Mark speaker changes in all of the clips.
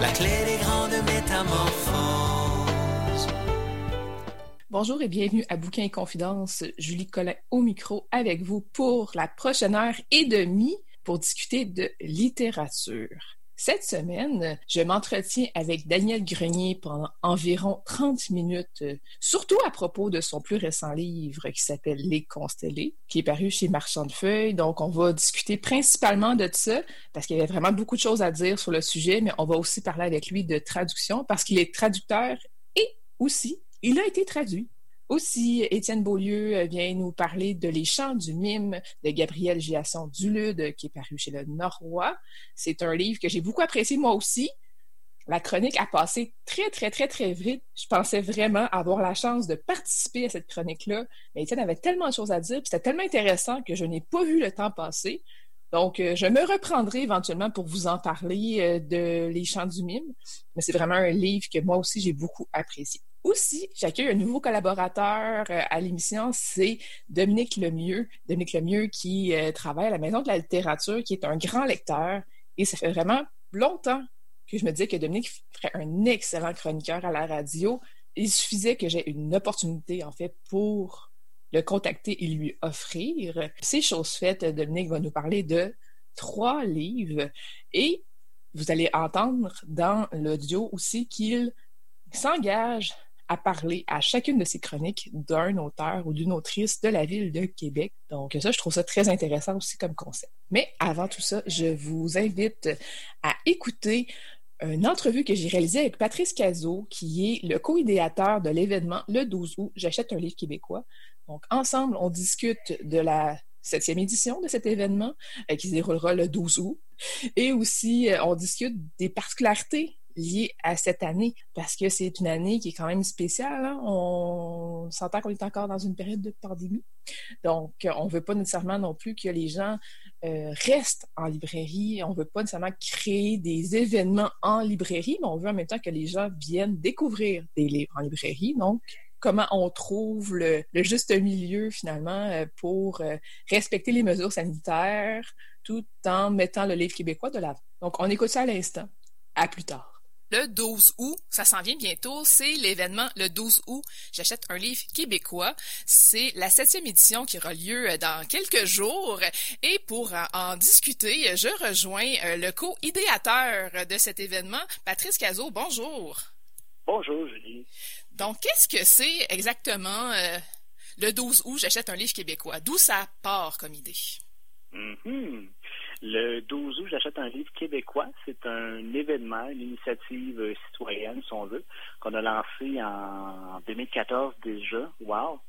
Speaker 1: la clé des grandes métamorphoses.
Speaker 2: Bonjour et bienvenue à Bouquin et Confidence. Julie Collin au micro avec vous pour la prochaine heure et demie pour discuter de littérature. Cette semaine, je m'entretiens avec Daniel Grenier pendant environ 30 minutes, euh, surtout à propos de son plus récent livre qui s'appelle Les Constellés, qui est paru chez Marchand de Feuilles. Donc, on va discuter principalement de ça, parce qu'il y avait vraiment beaucoup de choses à dire sur le sujet, mais on va aussi parler avec lui de traduction, parce qu'il est traducteur et aussi, il a été traduit. Aussi, Étienne Beaulieu euh, vient nous parler de Les Chants du Mime de Gabriel Giasson Dulude, qui est paru chez le Norrois. C'est un livre que j'ai beaucoup apprécié moi aussi. La chronique a passé très, très, très, très vite. Je pensais vraiment avoir la chance de participer à cette chronique-là. Mais Étienne avait tellement de choses à dire, puis c'était tellement intéressant que je n'ai pas vu le temps passer. Donc, euh, je me reprendrai éventuellement pour vous en parler euh, de Les Chants du Mime. Mais c'est vraiment un livre que moi aussi j'ai beaucoup apprécié. Aussi, j'accueille un nouveau collaborateur euh, à l'émission, c'est Dominique Lemieux. Dominique Lemieux qui euh, travaille à la Maison de la littérature, qui est un grand lecteur. Et ça fait vraiment longtemps que je me disais que Dominique ferait un excellent chroniqueur à la radio. Il suffisait que j'ai une opportunité, en fait, pour le contacter et lui offrir. Ces choses faites, Dominique va nous parler de trois livres. Et vous allez entendre dans l'audio aussi qu'il s'engage à parler à chacune de ces chroniques d'un auteur ou d'une autrice de la ville de Québec. Donc ça, je trouve ça très intéressant aussi comme concept. Mais avant tout ça, je vous invite à écouter une entrevue que j'ai réalisée avec Patrice Cazot, qui est le co-idéateur de l'événement le 12 août. J'achète un livre québécois. Donc ensemble, on discute de la septième édition de cet événement euh, qui se déroulera le 12 août. Et aussi, euh, on discute des particularités lié à cette année parce que c'est une année qui est quand même spéciale. Hein. On s'entend qu'on est encore dans une période de pandémie. Donc, on ne veut pas nécessairement non plus que les gens euh, restent en librairie. On ne veut pas nécessairement créer des événements en librairie, mais on veut en même temps que les gens viennent découvrir des livres en librairie. Donc, comment on trouve le, juste milieu finalement euh, pour euh, respecter les mesures sanitaires tout en mettant le livre québécois de l'avant? Donc, on écoute ça à l'instant. À plus tard le 12 août, ça s'en vient bientôt, c'est l'événement le 12 août. J'achète un livre québécois. C'est la septième édition qui aura lieu euh, dans quelques jours. Et pour en discuter, je rejoins euh, le co-idéateur de cet événement, Patrice Cazot. Bonjour.
Speaker 3: Bonjour, Julie.
Speaker 2: Donc, qu'est-ce que c'est exactement euh, le 12 août, j'achète un livre québécois? D'où ça part comme idée?
Speaker 3: Mm-hmm. Le 12 août, j'achète un livre québécois. C'est un événement, une initiative citoyenne, si on veut, qu'on a lancé en 2014 déjà. Wow!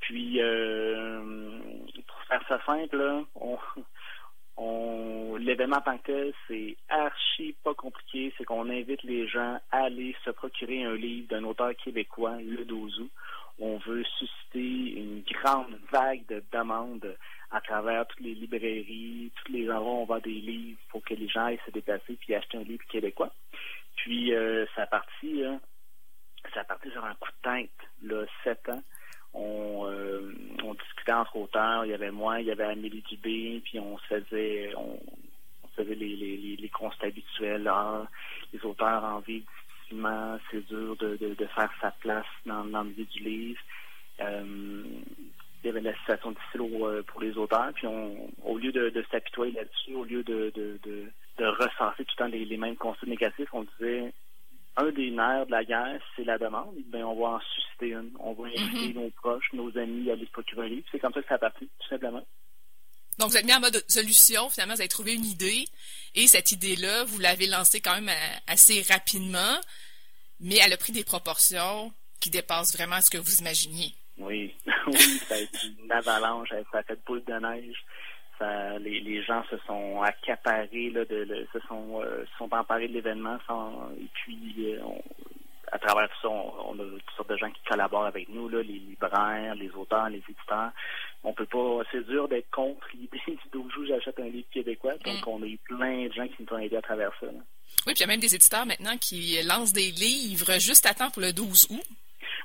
Speaker 3: Puis, euh, pour faire ça simple, l'événement en tant que tel, c'est archi pas compliqué. C'est qu'on invite les gens à aller se procurer un livre d'un auteur québécois le 12 août. On veut susciter une grande vague de demandes à travers toutes les librairies, tous les endroits où on vend des livres pour que les gens aillent se déplacer puis acheter un livre québécois. Puis euh, ça a parti, ça a parti sur un coup de tête, là, sept ans. On, euh, discutait entre auteurs, il y avait moi, il y avait Amélie Dubé, puis on faisait on, faisait les, les, les, constats habituels, là, les auteurs en vie difficilement, c'est dur de, de, de, faire sa place dans, dans le milieu du livre. Euh, il y avait la situation difficile euh, pour les auteurs. Puis on, au lieu de, de s'apitoyer là-dessus, au lieu de, de, de, de recenser tout le temps les, les mêmes constats négatifs, on disait un des nerfs de la guerre, c'est la demande. Ben, on va en susciter une. On va inviter mhm. nos proches, nos amis à aller se procurer un livre. C'est comme ça que ça a parti, tout simplement.
Speaker 2: Donc, vous êtes mis en mode solution. Finalement, vous avez trouvé une idée. Et cette idée-là, vous l'avez lancée quand même euh, assez rapidement, mais elle a pris des proportions qui dépassent vraiment ce que vous imaginiez.
Speaker 3: Oui, ça a été une avalanche, ça a fait boule de neige. Ça, les, les gens se sont accaparés, là, de, se sont, euh, sont emparés de l'événement. Et puis, euh, à travers tout ça, on, a toutes sortes de gens qui collaborent avec nous, là, les libraires, les auteurs, les éditeurs. On peut pas, c'est dur d'être contre l'idée du 12 jours, j'achète un livre québécois. Donc, mm. on a eu plein de gens qui nous ont aidés à travers ça.
Speaker 2: Oui, puis il y a même des éditeurs maintenant qui lancent des livres juste à temps pour le 12 août.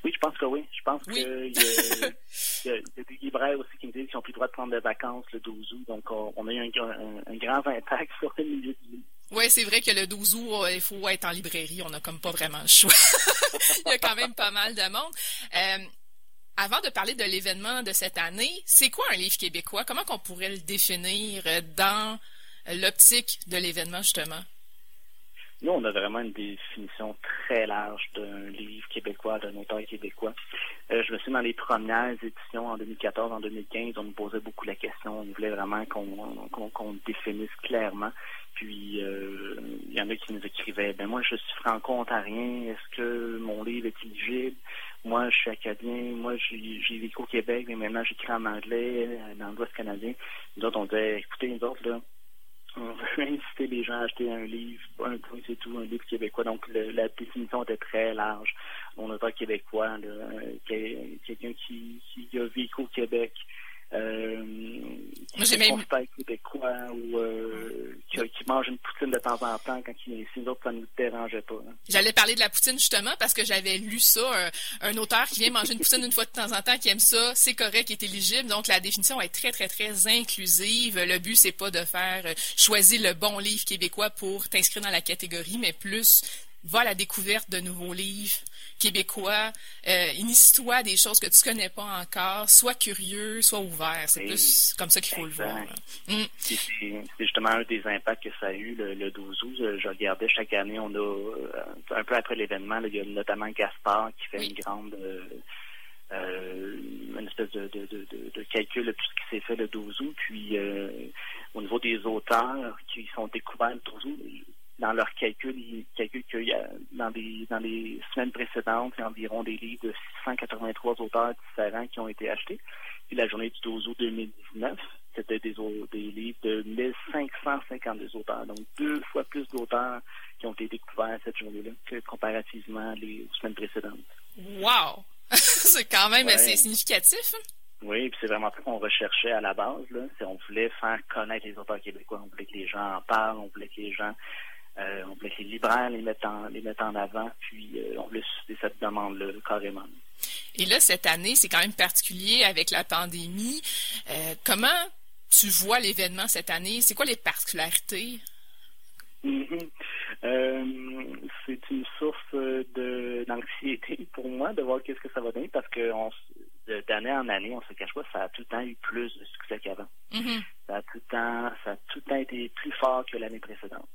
Speaker 3: Oui, je pense que oui. Je pense qu'il y, y, a des libraires aussi qui me disent qu'ils n'ont plus le droit de prendre des vacances le 12 août. Donc, on, a eu un, un, grand impact sur le milieu du
Speaker 4: Oui, c'est vrai que le 12 août, euh, il faut être en librairie. On n'a comme pas vraiment le choix. il y a quand même pas mal de monde. Euh, avant de parler de l'événement de cette année, c'est quoi un livre québécois? Comment qu'on pourrait le définir dans l'optique de l'événement, justement?
Speaker 3: Nous, on a vraiment une définition très large d'un livre québécois, d'un auteur québécois. Euh, je me souviens dans les premières éditions en 2014, en 2015, on nous posait beaucoup la question. On voulait vraiment qu'on définisse clairement. Puis euh, il y en a qui nous écrivaient Ben moi je suis franco-ontarien, est-ce que mon livre est éligible? Moi je suis acadien, moi j'ai vécu au Québec, mais maintenant j'écris en anglais, dans l'Ouest canadien. Nous autres, on disait écoutez, nous autres, là, on veut inciter les gens à acheter un livre, un c'est tout, un livre québécois. Donc la définition était très large. Mon auteur québécois, quelqu'un qui, qui a vécu au Québec, euh, j'ai même... québécois ou euh, qui, mange une poutine de temps en temps quand il est ici. Nous autres, ça ne nous dérangeait pas. Hein.
Speaker 4: J'allais parler de la poutine justement parce que j'avais lu ça, un, auteur qui vient manger une poutine une fois de temps en temps, qui aime ça, c'est correct, qui est éligible. Donc, la définition est très, très, très inclusive. Le but, c'est pas de faire euh, choisir le bon livre québécois pour t'inscrire dans la catégorie, mais plus va à la découverte de nouveaux livres québécois, euh, initie-toi des choses que tu connais pas encore, sois curieux, sois ouvert. C'est plus comme ça qu'il faut le voir.
Speaker 3: Mm. C'est justement un des impacts que ça a eu le, 12 août. Je regardais chaque année, on a euh, un peu après l'événement, il y a notamment Gaspard qui fait une grande euh, euh, une espèce de, de, de, de, calcul de tout ce qui s'est fait le 12 août. Puis au niveau des auteurs qui sont découverts le 12 août, dans leurs calculs, ils calculent qu'il y a dans les dans les semaines précédentes, il y a environ des livres de 683 auteurs différents qui ont été achetés. Puis la journée du 12 août 2019, c'était des, des livres de 1552 auteurs, donc deux fois plus d'auteurs qui ont été découverts cette journée-là que comparativement les, aux semaines précédentes.
Speaker 4: Wow! c'est quand même assez significatif. Hein?
Speaker 3: Oui, puis c'est vraiment ça qu'on recherchait à la base. Là. On voulait faire connaître les auteurs québécois. On voulait que les gens en parlent. On voulait que les gens euh, on voulait que les libraires les mettent en, les mettent en avant, puis euh, on voulait susciter cette demande-là carrément.
Speaker 4: Et là, cette année, c'est quand même particulier avec la pandémie. Euh, comment tu vois l'événement cette année? C'est quoi les particularités?
Speaker 3: Mm-hmm. c'est une source d'anxiété pour moi de voir qu'est-ce que ça va donner parce que d'année en année, on se cache pas, ça a tout le temps eu plus de succès qu'avant. Mm-hmm. Ça a tout le temps, ça a tout le temps été plus fort que l'année précédente.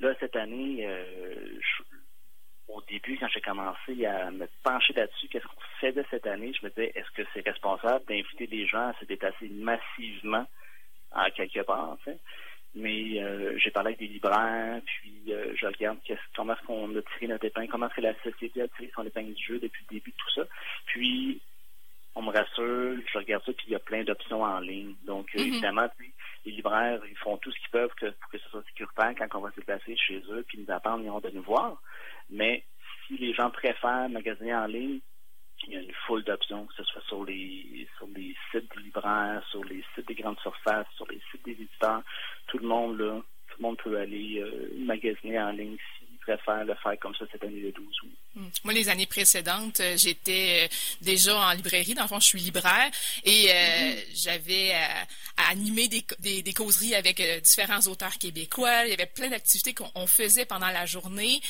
Speaker 3: Là, cette année, euh, au début, quand j'ai commencé à me pencher là-dessus, qu'est-ce qu'on faisait cette année, je me disais, est-ce que c'est responsable d'inviter des gens à se déplacer massivement à quelque part, en fait? Mais euh, j'ai parlé avec des libraires, puis euh, je regarde comment est-ce qu'on a tiré notre épingle, comment est-ce que la société a tiré son épingle du jeu depuis le début de tout ça. Puis on me rassure, je regarde ça, puis il y a plein d'options en ligne. Donc, mm-hmm. évidemment, les libraires, ils font tout ce qu'ils peuvent pour que ce soit sécuritaire quand on va se déplacer chez eux, puis nous attendent, ils ont de nous voir. Mais si les gens préfèrent magasiner en ligne, il y a une foule d'options, que ce soit sur les sur les sites des libraires, sur les sites des grandes surfaces, sur les sites des éditeurs. Tout le monde là, tout le monde peut aller euh, magasiner en ligne s'il préfère le faire comme ça cette année de 12 août.
Speaker 4: Hmm. Moi, les années précédentes, euh, j'étais euh, déjà en librairie. Dans le fond, je suis libraire et euh, mm-hmm. j'avais à animer des, des, causeries avec différents auteurs québécois. Il y avait plein d'activités qu'on faisait pendant la journée.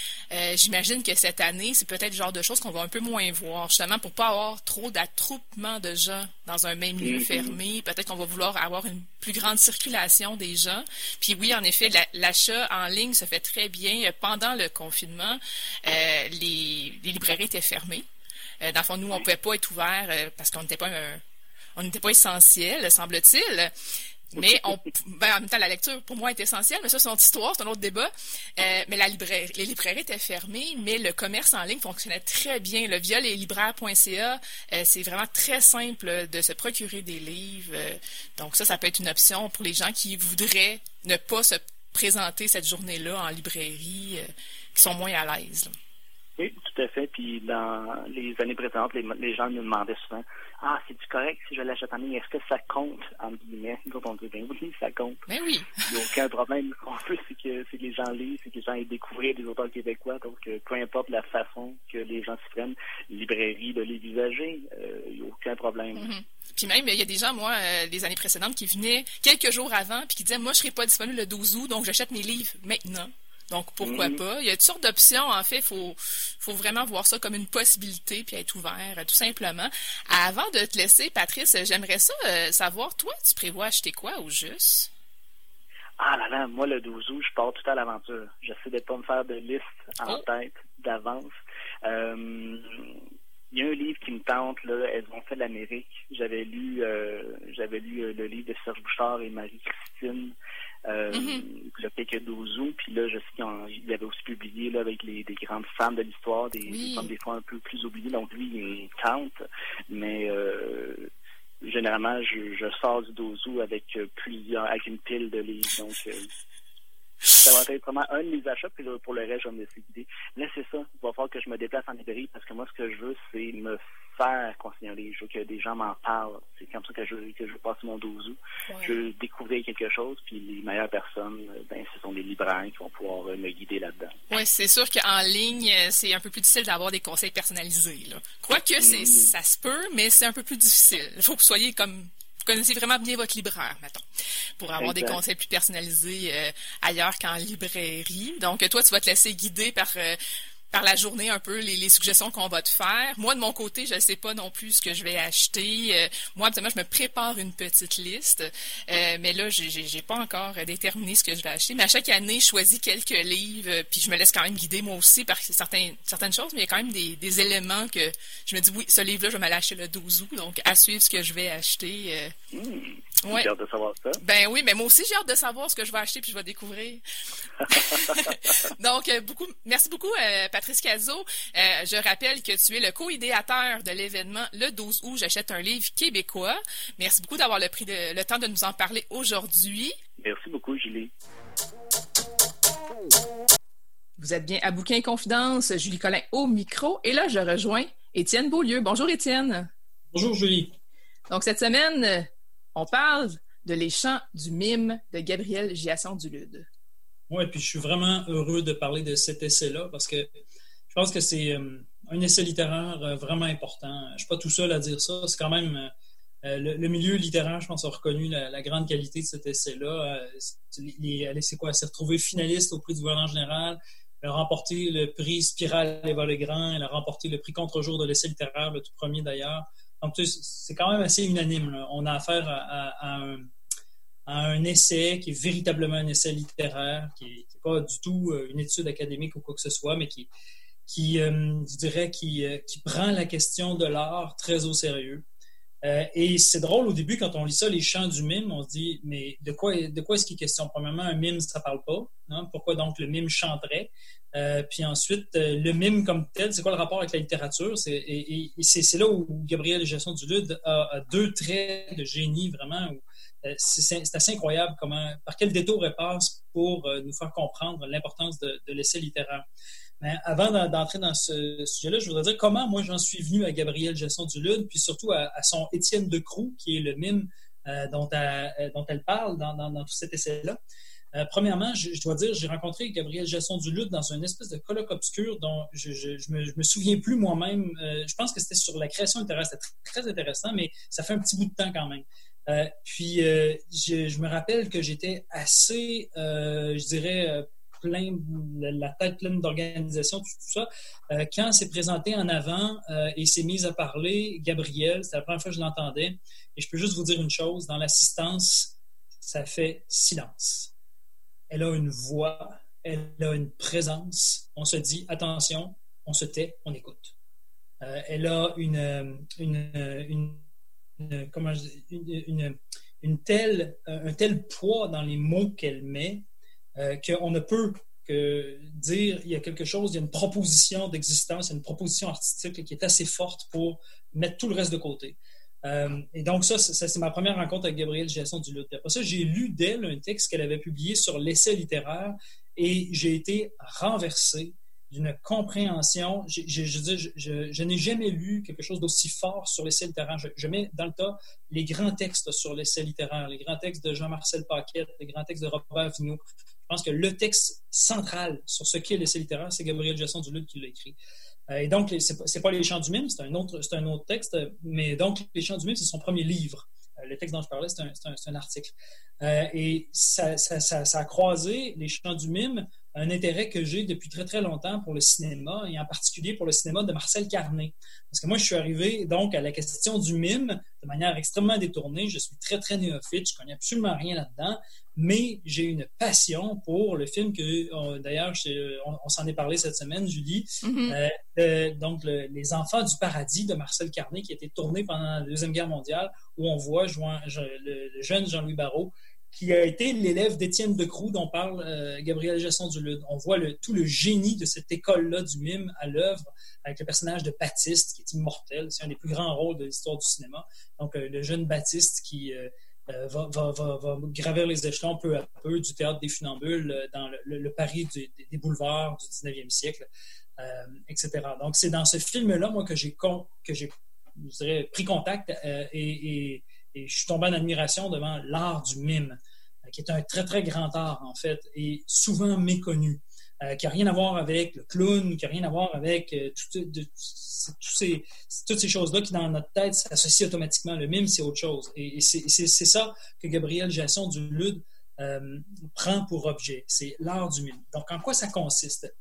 Speaker 4: J'imagine que cette année, c'est peut-être le genre de choses qu'on va un peu moins voir, justement pour pas avoir trop d'attroupement de gens dans un même lieu mm-hmm. fermé. Peut-être qu'on va vouloir avoir une plus grande circulation des gens. Puis oui, en effet, l'achat en ligne se fait très bien. Pendant le confinement, les les, librairies étaient fermées. Euh, dans le fond, nous, on ne pouvait pas être ouverts euh, parce qu'on n'était pas on n'était pas essentiel, semble-t-il. Mais on, ben, en même temps, la lecture, pour moi, est essentielle, mais ça, c'est une autre histoire, c'est un autre débat. Euh, mais la librairie, les librairies étaient fermées, mais le commerce en ligne fonctionnait très bien. Le via leslibraires.ca, c'est vraiment très simple de se procurer des livres. donc ça, ça peut être une option pour les gens qui voudraient ne pas se présenter cette journée-là en librairie, qui sont moins à l'aise.
Speaker 3: Oui, tout à fait. Puis dans les années précédentes, les, gens nous demandaient souvent Ah, c'est du correct si je l'achète en ligne, est-ce que ça compte entre guillemets? Nous on dit ben oui, ça compte.
Speaker 4: Ben oui.
Speaker 3: Il n'y a aucun problème. Ce qu'on veut, c'est que, que les gens lisent, c'est que les gens aient découvert des auteurs québécois. Donc euh, peu importe la façon que les gens s'y prennent, librairie de les visager, euh, il n'y a aucun problème.
Speaker 4: Mm-hmm. Puis même, il y a des gens, moi, euh, les années précédentes, qui venaient quelques jours avant, puis qui disaient Moi, je ne serai pas disponible le 12 août, donc j'achète mes livres maintenant. Donc, pourquoi mm-hmm. pas? Il y a toutes sortes d'options. En fait, il faut, faut vraiment voir ça comme une possibilité puis être ouvert, tout simplement. Avant de te laisser, Patrice, j'aimerais ça euh, savoir, toi, tu prévois acheter quoi au juste?
Speaker 3: Ah là là, moi, le 12 août, je pars tout à l'aventure. J'essaie de pas me faire de liste en oh. tête d'avance. Euh, il y a un livre qui me tente, là, Elles ont fait l'Amérique. J'avais lu euh, j'avais lu le livre de Serge Bouchard et Marie-Christine euh, mm-hmm. le quelques 12 août. Puis là, je sais qu'il avait aussi publié là, avec les, des grandes femmes de l'histoire, des, femmes des fois un peu plus oubliées. Donc lui, il tente. Mais euh, généralement, je, je, sors du 12 août avec euh, plusieurs, avec une pile de livres. Donc euh, ça va être vraiment un de mes achats, puis pour le reste, je vais me laisser guider. Là, c'est ça. Il va falloir que je me déplace en librairie parce que moi, ce que je veux, c'est me faire conseiller un livre. Je veux que des gens m'en parlent. C'est comme ça que je, que je passe mon 12 août. Je veux découvrir quelque chose, puis les meilleures personnes, ben, ce sont les libraires qui vont pouvoir euh, me guider là-dedans.
Speaker 4: Oui, c'est sûr qu'en ligne, euh, c'est un peu plus difficile d'avoir des conseils personnalisés. Là. Quoique, mm-hmm. ça se peut, mais c'est un peu plus difficile. Il faut que vous soyez comme connaissez vraiment bien votre libraire, mettons, pour avoir des conseils plus personnalisés euh, ailleurs qu'en librairie. Donc, toi, tu vas te laisser guider par euh, par la journée un peu les, suggestions qu'on va te faire. Moi, de mon côté, je ne sais pas non plus ce que je vais acheter. Euh, moi, absolument, je me prépare une petite liste, euh, mais là, j'ai, pas encore déterminé ce que je vais acheter. Mais à chaque année, je choisis quelques livres, euh, puis je me laisse quand même guider moi aussi par certaines, certaines choses, mais il y a quand même des, des éléments que je me dis, oui, ce livre-là, je vais me l'acheter le 12 août, donc à suivre ce que je vais acheter.
Speaker 3: Mmh. J'ai hâte de savoir ça.
Speaker 4: Ben oui, mais moi aussi, j'ai hâte de savoir ce que je vais acheter puis je vais découvrir. Donc, beaucoup, merci beaucoup, Patrice Cazot. Euh, je rappelle que tu es le co-idéateur de l'événement le 12 août. J'achète un livre québécois. Merci beaucoup d'avoir le, pris le temps de nous en parler aujourd'hui.
Speaker 3: Merci beaucoup, Julie.
Speaker 4: Vous êtes bien à Bouquin Confidence, Julie Collin au micro. Et là, je rejoins Étienne Beaulieu. Bonjour, Étienne.
Speaker 1: Bonjour, Julie.
Speaker 4: Donc, cette semaine, on parle de Les chants du mime de Gabriel Giasson-Dulude.
Speaker 1: Oui, puis je suis vraiment heureux de parler de cet essai-là parce que je pense que c'est euh, un essai littéraire euh, vraiment important. Je ne suis pas tout seul à dire ça. C'est quand même euh, le, milieu littéraire, je pense, a reconnu la, grande qualité de cet essai-là. Elle s'est quoi? s'est retrouvée finaliste au prix du gouvernement général. Elle a remporté le prix Spirale et Grand. Elle a remporté le prix Contre-jour de l'essai littéraire, le tout premier d'ailleurs. Donc, c'est quand même assez unanime. On a affaire à, un, essai qui est véritablement un essai littéraire, qui n'est pas du tout euh, une étude académique ou quoi que ce soit, mais qui, qui euh, je dirais, qui, euh, qui, prend la question de l'art très au sérieux. et c'est drôle au début, quand on lit ça, les chants du mime, on se dit, mais de quoi, de quoi est-ce qu'il est question? Premièrement, un mime, ça ne parle pas. Hein? Pourquoi donc le mime chanterait? Puis ensuite, le mime comme tel, c'est quoi le rapport avec la littérature? C'est, et, c'est, là où Gabriel Gesson du Lude a, deux traits de génie vraiment. Euh, c'est, assez incroyable comment, par quel détour elle passe pour nous faire comprendre l'importance de, l'essai littéraire. Mais avant d'entrer dans ce sujet-là, je voudrais dire comment moi j'en suis venu à Gabriel Gesson du Lude, puis surtout à, son Étienne de Croux, qui est le mime dont, elle, dont, elle, parle dans, dans tout cet essai-là. Euh, premièrement, je, dois dire, j'ai rencontré Gabriel Jasson du Lutte dans une espèce de colloque obscur dont je, ne me, souviens plus moi-même. Euh, je pense que c'était sur la création littéraire. C'était très, intéressant, mais ça fait un petit bout de temps quand même. Euh, puis, je, me rappelle que j'étais assez, je dirais, plein, la tête pleine d'organisation, tout, ça. quand s'est présenté en avant et s'est mis à parler, Gabriel, c'était la première fois que je l'entendais. Et je peux juste vous dire une chose, dans l'assistance, ça fait silence elle a une voix, elle a une présence. On se dit, attention, on se tait, on écoute. Euh, elle a une, une, une, telle, un tel poids dans les mots qu'elle met euh, qu'on ne peut que dire il y a quelque chose, il y a une proposition d'existence, une proposition artistique qui est assez forte pour mettre tout le reste de côté. Euh, et donc, ça, c'est ma première rencontre avec Gabrielle Giasson du Lutte. Après ça, j'ai lu d'elle un texte qu'elle avait publié sur l'essai littéraire et j'ai été renversé d'une compréhension. Je, je, n'ai jamais lu quelque chose d'aussi fort sur l'essai littéraire. Je, mets dans le tas les grands textes sur l'essai littéraire, les grands textes de Jean-Marcel Paquette, les grands textes de Robert Vigneault. Je pense que le texte central sur ce qu'est l'essai littéraire, c'est Gabriel Giasson du Lutte qui l'a écrit. Euh, et donc, c'est pas, pas les chants du mime, c'est un autre, un autre texte, mais donc les chants du mime, c'est son premier livre. Euh, le texte dont je parlais, c'est un, article. Euh, et ça, ça, ça, a croisé les chants du mime un intérêt que j'ai depuis très, très longtemps pour le cinéma, et en particulier pour le cinéma de Marcel Carnet. Parce que moi, je suis arrivé donc à la question du mime de manière extrêmement détournée. Je suis très, très néophyte, je connais absolument rien là-dedans, mais j'ai une passion pour le film que, d'ailleurs, on, s'en est parlé cette semaine, Julie, mm-hmm. euh, donc Les Enfants du Paradis de Marcel Carnet, qui a été tourné pendant la Deuxième Guerre mondiale, où on voit le, le jeune Jean-Louis Barrault qui a été l'élève d'Étienne Decroux dont parle euh, Gabriel Gesson du Lude. On voit tout le génie de cette école-là du mime à l'œuvre avec le personnage de Baptiste qui est immortel. C'est un des plus grands rôles de l'histoire du cinéma. Donc, euh, le jeune Baptiste qui euh, va, gravir les échelons peu à peu du théâtre des funambules dans le, Paris des boulevards du 19e siècle, etc. Donc, c'est dans ce film-là, moi, que j'ai pris contact et et je suis tombé en admiration devant l'art du mime, euh, qui est un très, très grand art, en fait, et souvent méconnu, euh, qui n'a rien à voir avec le clown, qui n'a rien à voir avec euh, toutes ces choses-là qui, dans notre tête, s'associent automatiquement. Le mime, c'est autre chose. Et, c'est ça que Gabriel Jasson du LUD prend pour objet. C'est l'art du mime. Donc, en quoi ça consiste?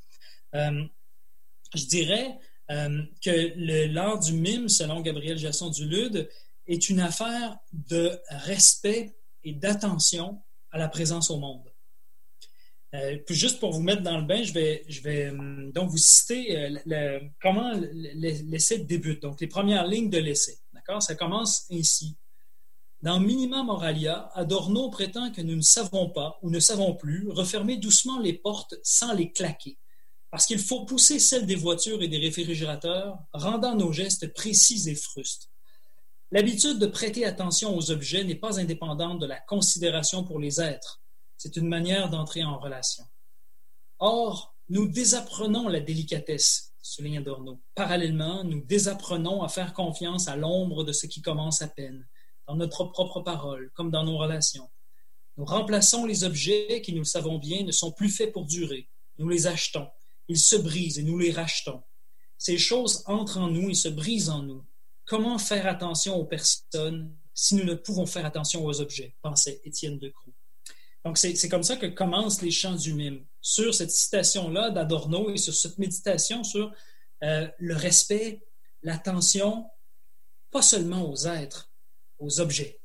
Speaker 1: je dirais que l'art du mime, selon Gabriel Jasson du LUD, est une affaire de respect et d'attention à la présence au monde. Euh, juste pour vous mettre dans le bain, je vais, hum, donc vous citer euh, comment l'essai débute, donc les premières lignes de l'essai. D'accord? Ça commence ainsi. Dans Minima Moralia, Adorno prétend que nous ne savons pas ou ne savons plus refermer doucement les portes sans les claquer, parce qu'il faut pousser celles des voitures et des réfrigérateurs, rendant nos gestes précis et frustres. L'habitude de prêter attention aux objets n'est pas indépendante de la considération pour les êtres. C'est une manière d'entrer en relation. Or, nous désapprenons la délicatesse, souligne Adorno. Parallèlement, nous désapprenons à faire confiance à l'ombre de ce qui commence à peine, dans notre propre parole, comme dans nos relations. Nous remplaçons les objets qui, nous le savons bien, ne sont plus faits pour durer. Nous les achetons. Ils se brisent et nous les rachetons. Ces choses entrent en nous et se brisent en nous. Comment faire attention aux personnes si nous ne pouvons faire attention aux objets, pensait Étienne Decroux. Donc, c'est comme ça que commencent les chants du mime, sur cette citation-là d'Adorno et sur cette méditation sur euh, le respect, l'attention, pas seulement aux êtres, aux objets.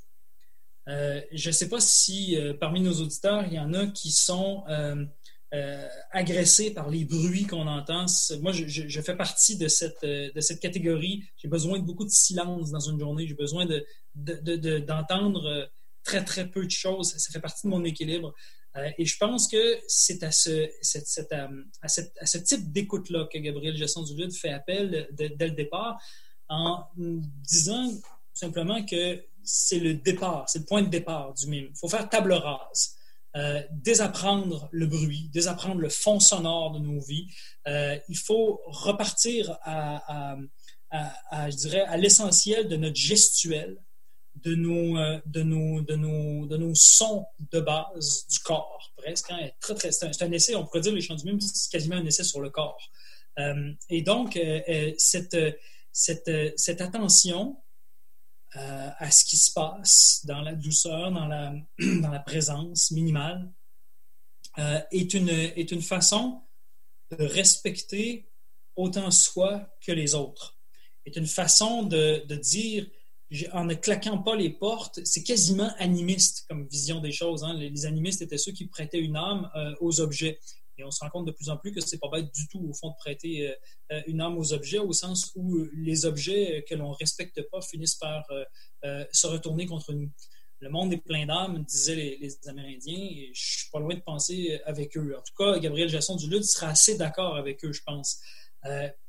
Speaker 1: Euh, je ne sais pas si euh, parmi nos auditeurs, il y en a qui sont euh, agressé par les bruits qu'on entend. Moi, je, fais partie de cette, euh, de cette catégorie. J'ai besoin de beaucoup de silence dans une journée. J'ai besoin d'entendre de, euh, très, très peu de choses. Ça fait partie de mon équilibre. et je pense que c'est à ce, à, ce type d'écoute-là que Gabriel Gesson du fait appel dès le départ en disant simplement que c'est le départ, c'est le point de départ du mime. Il faut faire table rase. Euh, désapprendre le bruit, désapprendre le fond sonore de nos vies. Euh, il faut repartir à, je dirais, à l'essentiel de notre gestuel, de nos, euh, de, nos, de, nos, de nos sons de base du corps, presque. Hein. c'est, un, essai, on pourrait dire les chants du même, c'est quasiment un essai sur le corps. et donc, cette, cette, cette attention euh, à ce qui se passe dans la douceur, dans la, présence minimale, euh, est, une, est une façon de respecter autant soi que les autres. Est une façon de, de dire, en ne claquant pas les portes, c'est quasiment animiste comme vision des choses. Hein. Les, animistes étaient ceux qui prêtaient une âme euh, aux objets. Et on se rend compte de plus en plus que c'est pas bête du tout, au fond, de prêter euh, euh, une âme aux objets, au sens où euh, les objets que l'on respecte pas finissent par se retourner contre nous. Le monde est plein d'âmes, disaient les, Amérindiens, et je suis pas loin de penser avec eux. En tout cas, Gabriel Jasson du sera assez d'accord avec eux, je pense.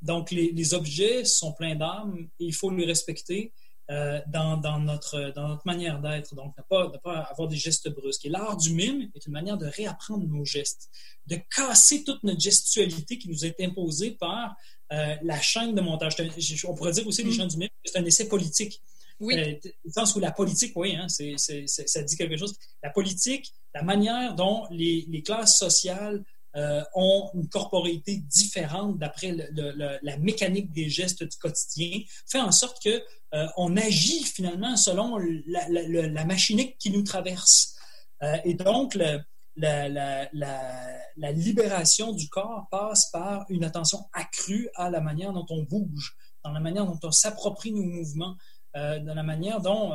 Speaker 1: donc, les, objets sont pleins d'âmes il faut les respecter. Euh, dans, notre, dans notre manière d'être. Donc, ne pas, pas avoir des gestes brusques. Et l'art du mime est une manière de réapprendre nos gestes, de casser toute notre gestualité qui nous est imposée par euh, la chaîne de montage. On pourrait dire aussi, les gens mm. du mime, c'est un essai politique. Oui. Euh, le sens où la politique, oui, hein, ça dit quelque chose. La politique, la manière dont les, les classes sociales euh, ont une corporéité différente d'après la mécanique des gestes du quotidien, fait en sorte que euh, on agit finalement selon la, machinique qui nous traverse. Euh, et donc, la, libération du corps passe par une attention accrue à la manière dont on bouge, dans la manière dont on s'approprie nos mouvements, dans la manière dont,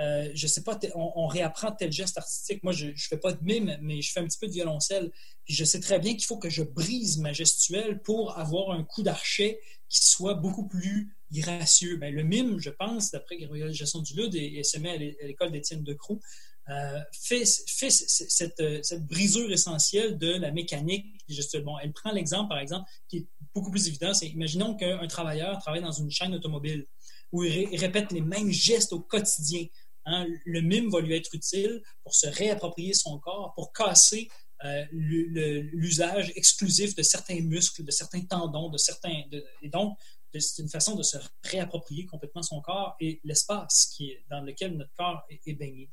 Speaker 1: euh, euh, je sais pas, on, réapprend tel geste artistique. Moi, je ne fais pas de mime, mais je fais un petit peu de violoncelle. Puis je sais très bien qu'il faut que je brise ma gestuelle pour avoir un coup d'archet qui soit beaucoup plus gracieux. Ben, le mime, je pense, d'après Gabriel Gesson Dulude et, et se met à l'école d'Étienne Decroux, euh, fait, cette, cette, brisure essentielle de la mécanique gestuelle. Bon, elle prend l'exemple, par exemple, qui est beaucoup plus évident, c'est imaginons qu'un travailleur travaille dans une chaîne automobile où il, répète les mêmes gestes au quotidien. Hein. Le mime va lui être utile pour se réapproprier son corps, pour casser euh, l'usage exclusif de certains muscles, de certains tendons, de certains. et donc, c'est une façon de se réapproprier complètement son corps et l'espace dans lequel notre corps est, baigné.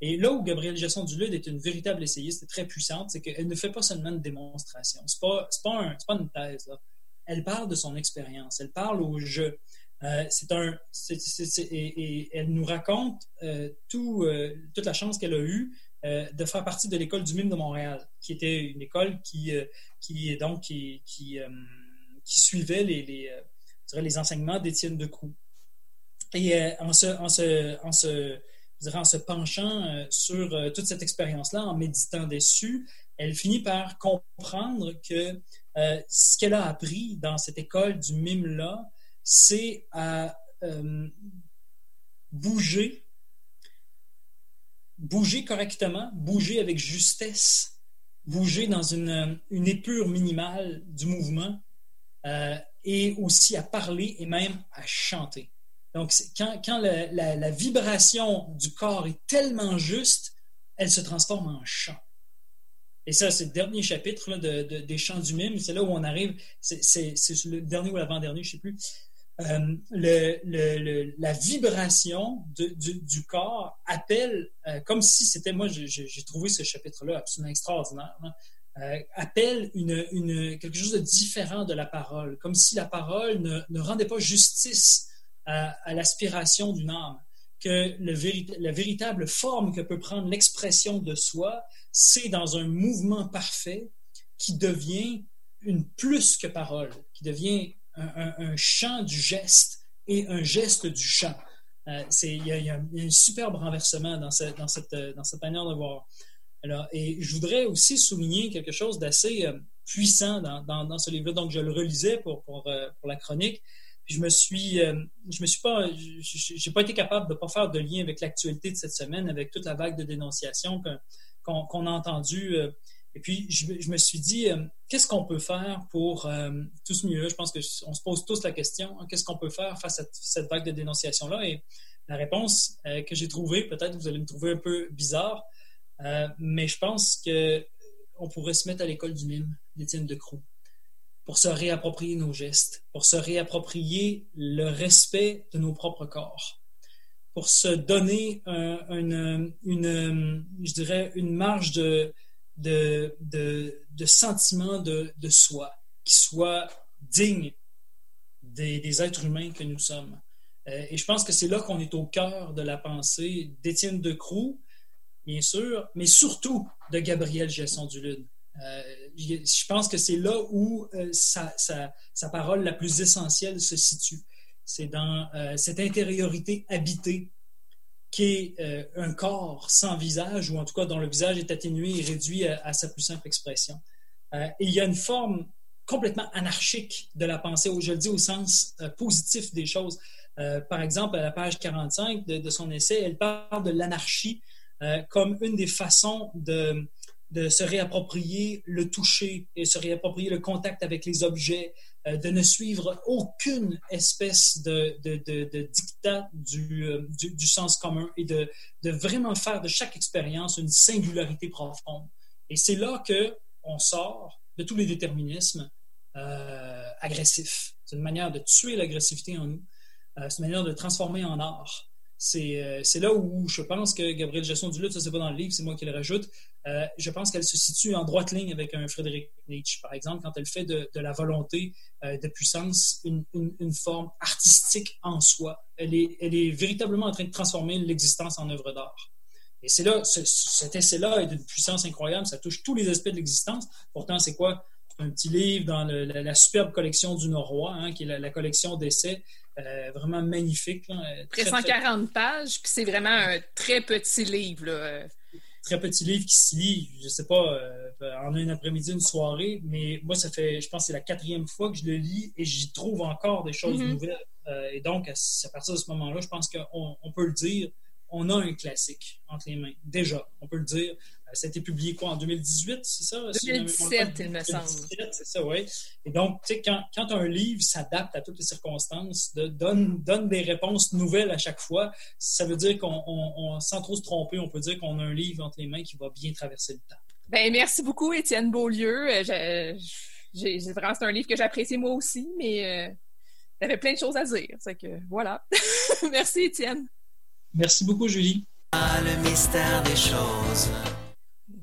Speaker 1: Et là où Gabrielle Gesson Dulude est une véritable essayiste, très puissante, c'est qu'elle ne fait pas seulement une démonstration. Ce n'est pas, une thèse. Elle parle de son expérience. Elle parle au jeu. Euh, c'est un, et, elle nous raconte euh, euh, toute la chance qu'elle a eue de faire partie de l'école du mime de Montréal, qui était une école qui, qui donc qui, qui, suivait les, les, les enseignements d'Étienne Decroux. Et en se, en se, en se, en se penchant sur toute cette expérience-là, en méditant dessus, elle finit par comprendre que ce qu'elle a appris dans cette école du mime-là, c'est à euh, bouger, bouger correctement, bouger avec justesse, bouger dans une, épure minimale du mouvement euh, et aussi à parler et même à chanter. Donc, quand, la, vibration du corps est tellement juste, elle se transforme en chant. Et ça, c'est le dernier chapitre des chants du mime. C'est là où on arrive. C'est le dernier ou l'avant-dernier, je ne sais plus. Euh, la vibration du, corps appelle, euh, comme si c'était, moi j'ai trouvé ce chapitre-là absolument extraordinaire, hein, euh, appelle quelque chose de différent de la parole, comme si la parole ne, rendait pas justice à, l'aspiration d'une âme, que la véritable forme que peut prendre l'expression de soi, c'est dans un mouvement parfait qui devient une plus que parole, qui devient un, chant du geste et un geste du chant. Euh, il, y a, un superbe renversement dans, cette, dans, cette, dans cette manière de voir. Alors, et je voudrais aussi souligner quelque chose d'assez euh, puissant dans, dans, ce livre-là. Donc, je le relisais pour, pour, euh, pour la chronique. Puis je me suis, je me suis pas, j'ai pas été capable de pas faire de lien avec l'actualité de cette semaine, avec toute la vague de dénonciations qu'on a entendue et puis, je, me suis dit, euh, qu'est-ce qu'on peut faire pour euh, tout ce mieux? Je pense qu'on se pose tous la question, hein, qu'est-ce qu'on peut faire face à cette vague de dénonciation-là? Et la réponse euh, que j'ai trouvée, peut-être vous allez me trouver un peu bizarre, mais je pense qu'on pourrait se mettre à l'école du mime d'Étienne Decroux pour se réapproprier nos gestes, pour se réapproprier le respect de nos propres corps, pour se donner une, je dirais, une marge de de, de, de sentiment de, de, soi qui soit digne des, des, êtres humains que nous sommes. Euh, et je pense que c'est là qu'on est au cœur de la pensée d'Étienne Decroux, bien sûr, mais surtout de Gabriel Gesson-Dulude. Euh, je pense que c'est là où euh, sa, sa, sa, parole la plus essentielle se situe. C'est dans cette intériorité habitée qui est euh, un corps sans visage, ou en tout cas dont le visage est atténué et réduit à, sa plus simple expression. Euh, et il y a une forme complètement anarchique de la pensée, je le dis au sens euh, positif des choses. par exemple, à la page 45 de, de son essai, elle parle de l'anarchie comme une des façons de, se réapproprier le toucher et se réapproprier le contact avec les objets, de ne suivre aucune espèce de, dictat euh, du, sens commun et de, vraiment faire de chaque expérience une singularité profonde. Et c'est là qu'on sort de tous les déterminismes euh, agressifs. C'est une manière de tuer l'agressivité en nous. c'est une manière de transformer en art. Euh, c'est là où je pense que Gabriel Gesson du Lutte, ça c'est pas dans le livre, c'est moi qui le rajoute, euh, je pense qu'elle se situe en droite ligne avec un Frédéric Nietzsche, par exemple, quand elle fait de, la volonté euh, de puissance une, forme artistique en soi. Elle est, véritablement en train de transformer l'existence en œuvre d'art. Et c'est là, cet essai-là est d'une puissance incroyable, ça touche tous les aspects de l'existence. Pourtant, c'est quoi? un petit livre dans la, superbe collection du Norrois, hein, qui est la, collection d'essais, euh, vraiment magnifique.
Speaker 2: Près 140 pages, puis c'est vraiment un très petit livre.
Speaker 1: Très petit livre qui se lit, je ne sais pas, euh, en un après-midi, une soirée, mais moi, ça fait, je pense, c'est la quatrième fois que je le lis et j'y trouve encore des choses mm-hmm. nouvelles. Euh, et donc, à, partir de ce moment-là, je pense qu'on peut le dire, on a un classique entre les mains. Déjà, on peut le dire. Euh, ça a été publié quoi en 2018, c'est ça?
Speaker 2: 2017, il me semble.
Speaker 1: C'est ça, oui. Et donc, tu sais, quand, quand, un livre s'adapte à toutes les circonstances, de, donne, donne des réponses nouvelles à chaque fois, ça veut dire qu'on, sans trop se tromper, on peut dire qu'on a un livre entre les mains qui va bien traverser le temps.
Speaker 2: Ben, merci beaucoup, Étienne Beaulieu. Euh, j'ai, vraiment, c'est un livre que j'apprécie moi aussi, mais euh, avait plein de choses à dire. C'est que, voilà. merci, Étienne.
Speaker 1: Merci beaucoup, Julie. Ah, le mystère des
Speaker 2: choses.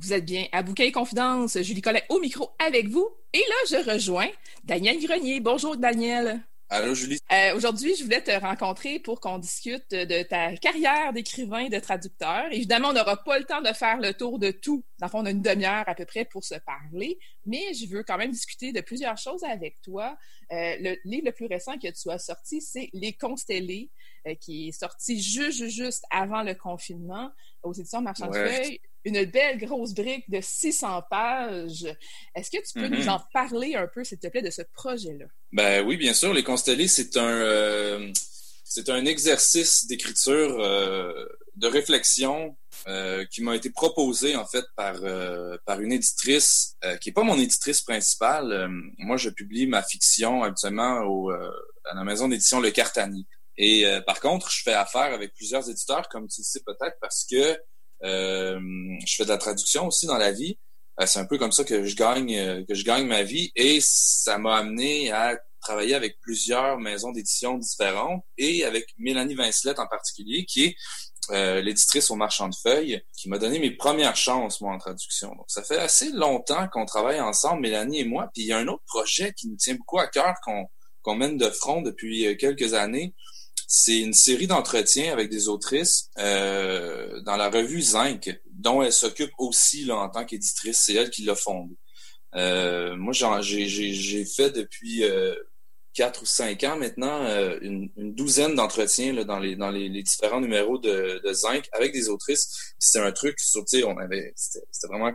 Speaker 2: Vous êtes bien à Bouquet et Confidence. Julie Collet au micro avec vous. Et là, je rejoins Daniel Grenier. Bonjour, Daniel.
Speaker 5: Allô, Julie.
Speaker 2: Euh, aujourd'hui, je voulais te rencontrer pour qu'on discute de ta carrière d'écrivain et de traducteur. Évidemment, on n'aura pas le temps de faire le tour de tout. Dans le fond, on a une demi-heure à peu près pour se parler, mais je veux quand même discuter de plusieurs choses avec toi. Euh, le livre le plus récent que tu as sorti, c'est Les Constellés, euh, qui est sorti juste, juste avant le confinement aux éditions Marchand de Feuilles une belle grosse brique de 600 pages. Est-ce que tu peux nous mhm. en parler un peu, s'il te plaît, de ce projet-là?
Speaker 5: Ben oui, bien sûr. Les constellés, c'est un, euh, c'est un exercice d'écriture, euh, de réflexion euh, qui m'a été proposé en fait par par une éditrice qui est pas mon éditrice principale. moi, je publie ma fiction habituellement au, à la maison d'édition Le Cartani. Et par contre, je fais affaire avec plusieurs éditeurs, comme tu le sais peut-être, parce que je fais de la traduction aussi dans la vie. Euh, c'est un peu comme ça que je gagne euh, que je gagne ma vie et ça m'a amené à travailler avec plusieurs maisons d'édition différentes et avec Mélanie Vincelette en particulier qui est l'éditrice au marchand de feuilles qui m'a donné mes premières chances moi en traduction. Donc ça fait assez longtemps qu'on travaille ensemble Mélanie et moi puis il y a un autre projet qui nous tient beaucoup à cœur qu'on mène de front depuis quelques années c'est une série d'entretiens avec des autrices euh, dans la revue Zinc, dont elle s'occupe aussi là, en tant qu'éditrice. C'est elle qui l'a fondée. Euh, moi, j'ai fait depuis euh, quatre ou cinq ans maintenant euh, une, douzaine d'entretiens dans, les, dans les, différents numéros de, Zinc avec des autrices. C'est un truc sur, on avait, c'était vraiment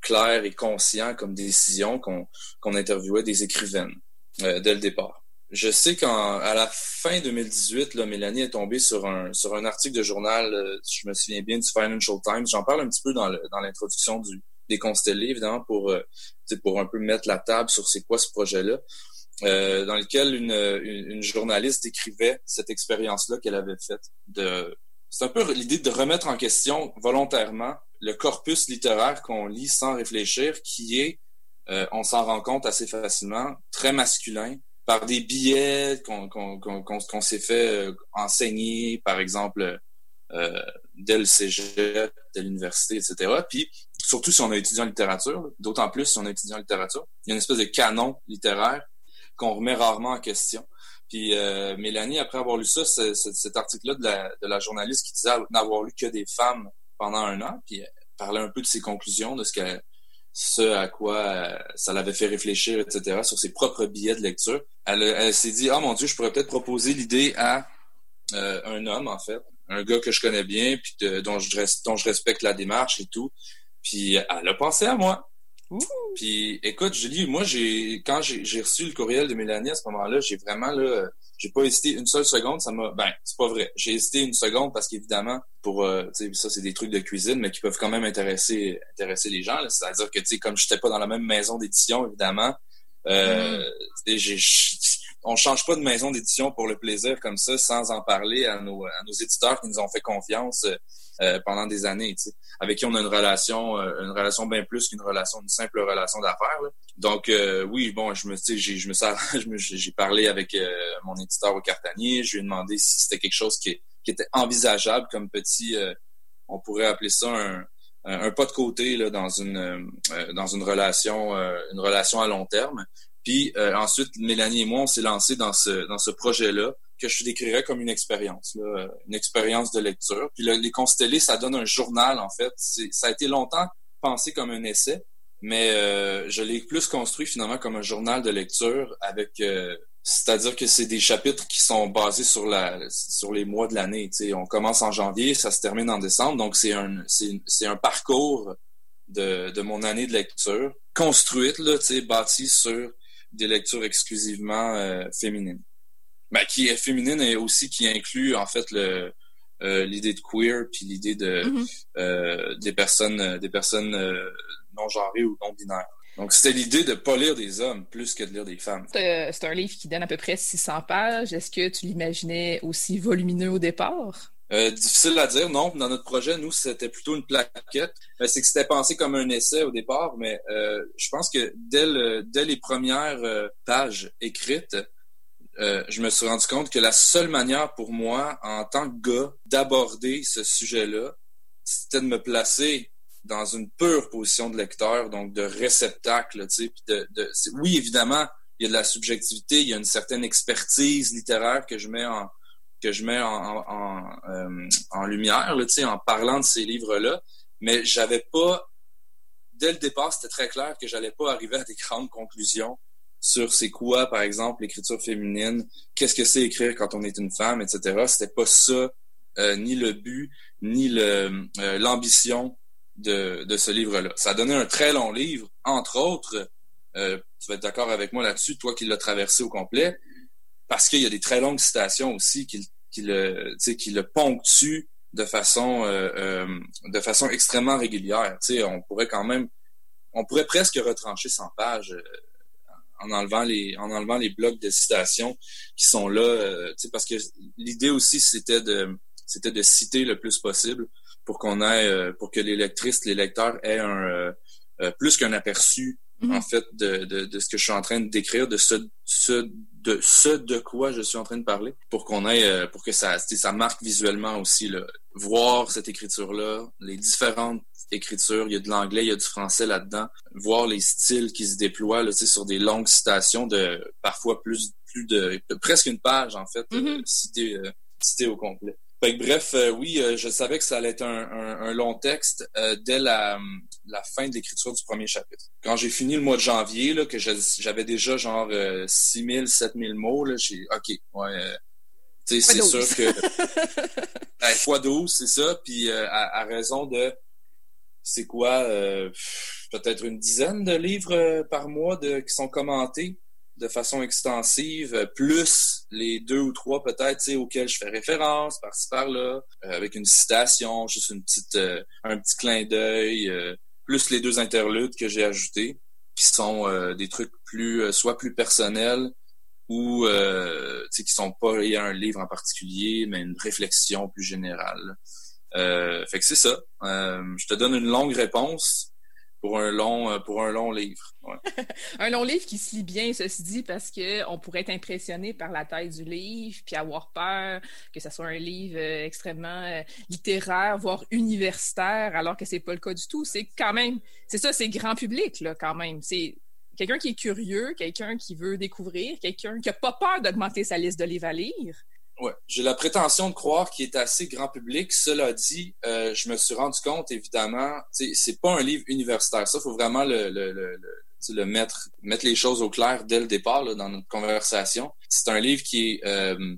Speaker 5: clair et conscient comme décision qu'on qu'on interviewait des écrivaines dès le départ je sais qu'à la fin 2018, là, Mélanie est tombée sur un, sur un article de journal, euh, je me souviens bien, du Financial Times. J'en parle un petit peu dans, dans l'introduction du, des constellés, évidemment, pour, euh, pour un peu mettre la table sur c'est quoi ce projet-là, euh, dans lequel une, une, journaliste décrivait cette expérience-là qu'elle avait faite. C'est un peu l'idée de remettre en question volontairement le corpus littéraire qu'on lit sans réfléchir, qui est, euh, on s'en rend compte assez facilement, très masculin, par des billets qu'on s'est fait euh, enseigner, par exemple, euh, dès le cégep, dès l'université, etc. Puis, surtout si on est étudiant en littérature, d'autant plus si on est étudiant en littérature, il y a une espèce de canon littéraire qu'on remet rarement en question. Puis euh, Mélanie, après avoir lu ça, cet article-là de la, de la journaliste qui disait n'avoir lu que des femmes pendant un an, puis elle parlait un peu de ses conclusions, de ce qu'elle ce à quoi euh, ça l'avait fait réfléchir, etc., sur ses propres billets de lecture. Elle, s'est dit, ah mon Dieu, je pourrais peut-être proposer l'idée à euh, un homme, en fait, un gars que je connais bien, puis dont, je, dont je respecte la démarche et tout. Puis elle a pensé à moi. Puis écoute, Julie, moi, j'ai quand j'ai reçu le courriel de Mélanie à ce moment-là, j'ai vraiment là j'ai pas hésité une seule seconde, ça m'a ben, c'est pas vrai. J'ai hésité une seconde parce qu'évidemment pour euh, tu sais ça c'est des trucs de cuisine mais qui peuvent quand même intéresser intéresser les gens, c'est-à-dire que tu sais comme j'étais pas dans la même maison d'édition évidemment, euh, mm. j'ai on change pas de maison d'édition pour le plaisir comme ça sans en parler à nos, à nos éditeurs qui nous ont fait confiance euh, pendant des années, tu sais, avec qui on a une relation, euh, une relation bien plus qu'une relation, une simple relation d'affaires. Donc euh, oui, bon, je me, j'ai, je me, j'ai parlé avec mon éditeur au Cartanier, je lui ai demandé si c'était quelque chose qui, qui était envisageable comme petit, on pourrait appeler ça un, un pas de côté là, dans une dans une relation une relation à long terme. Puis ensuite, Mélanie et moi, on s'est lancé dans ce dans ce projet-là que je décrirais comme une expérience, une expérience de lecture. Puis les constellés, ça donne un journal en fait. Ça a été longtemps pensé comme un essai, mais euh, je l'ai plus construit finalement comme un journal de lecture avec euh, c'est-à-dire que c'est des chapitres qui sont basés sur la sur les mois de l'année. On commence en janvier, ça se termine en décembre, donc c'est un c'est un parcours de, de mon année de lecture construite là, bâtie sur des lectures exclusivement euh, féminines. Ben, qui est féminine et aussi qui inclut en fait le l'idée de queer puis l'idée de mm-hmm. des personnes des personnes non genrées ou non binaires. Donc c'était l'idée de pas lire des hommes plus que de lire des femmes.
Speaker 2: C'est un livre qui donne à peu près 600 pages. Est-ce que tu l'imaginais aussi volumineux au départ?
Speaker 5: Euh, difficile à dire, non. Dans notre projet, nous, c'était plutôt une plaquette. Euh, c'est que c'était pensé comme un essai au départ, mais euh, je pense que dès, dès les premières pages écrites, je me suis rendu compte que la seule manière pour moi, en tant que gars, d'aborder ce sujet-là, c'était de me placer dans une pure position de lecteur, donc de réceptacle. Tu sais, de, oui, évidemment, il y a de la subjectivité, il y a une certaine expertise littéraire que je mets en, que je mets en, euh, lumière, là, en parlant de ces livres-là, mais j'avais pas, dès le départ, c'était très clair que j'allais pas arriver à des grandes conclusions sur c'est quoi, par exemple, l'écriture féminine, qu'est-ce que c'est écrire quand on est une femme, etc. C'était pas ça, euh, ni le but, ni euh, l'ambition de, ce livre-là. Ça a donné un très long livre, entre autres, euh, tu vas être d'accord avec moi là-dessus, toi qui l'as traversé au complet, parce qu'il y a des très longues citations aussi qui, qui le, qui le ponctuent de façon, euh, euh, de façon extrêmement régulière. on pourrait quand même, on pourrait presque retrancher 100 pages en enlevant les, en enlevant les blocs de citations qui sont là, parce que l'idée aussi c'était de, c'était de citer le plus possible pour qu'on ait, euh, pour que les lectrices, les lecteurs aient un plus qu'un aperçu en mhm. fait, de, de, de, ce que je suis en train de décrire, de ce, ce, de ce de quoi je suis en train de parler, pour qu'on ait, euh, pour que ça, ça marque visuellement aussi, là. voir cette écriture-là, les différentes écritures, il y a de l'anglais, il y a du français là-dedans, voir les styles qui se déploient là, sur des longues citations de parfois plus, plus de, presque une page, en fait, mm citées, cité au complet bref, euh, oui, euh, je savais que ça allait être un, long texte euh, dès la, fin de l'écriture du premier chapitre. Quand j'ai fini le mois de janvier, là, que j'avais déjà genre 6000, 7000 mots, là, j'ai OK, ouais. c'est sûr que. ben, fois 12, c'est ça. Puis à, raison de. C'est quoi? Peut-être une dizaine de livres par mois de, qui sont commentés de façon extensive, plus les deux ou trois peut-être auxquels je fais référence par-ci par-là, euh, avec une citation, juste une petite, euh, un petit clin d'œil, euh, plus les deux interludes que j'ai ajoutés, qui sont des trucs plus, soit plus personnels ou qui sont pas liés à un livre en particulier, mais une réflexion plus générale. fait que c'est ça. je te donne une longue réponse pour un long, euh, pour un long livre.
Speaker 2: Un long livre qui se lit bien, ceci dit, parce qu'on pourrait être impressionné par la taille du livre, puis avoir peur que ce soit un livre euh, extrêmement euh, littéraire, voire universitaire, alors que c'est pas le cas du tout. C'est quand même, c'est ça, c'est grand public, là, quand même. C'est quelqu'un qui est curieux, quelqu'un qui veut découvrir, quelqu'un qui a pas peur d'augmenter sa liste de livres à lire.
Speaker 5: Ouais, j'ai la prétention de croire qu'il est assez grand public. Cela dit, euh, je me suis rendu compte, évidemment, c'est pas un livre universitaire. Ça, faut vraiment le, le, le, le, mettre, mettre les choses au clair dès le départ là, dans notre conversation. C'est un livre qui est euh,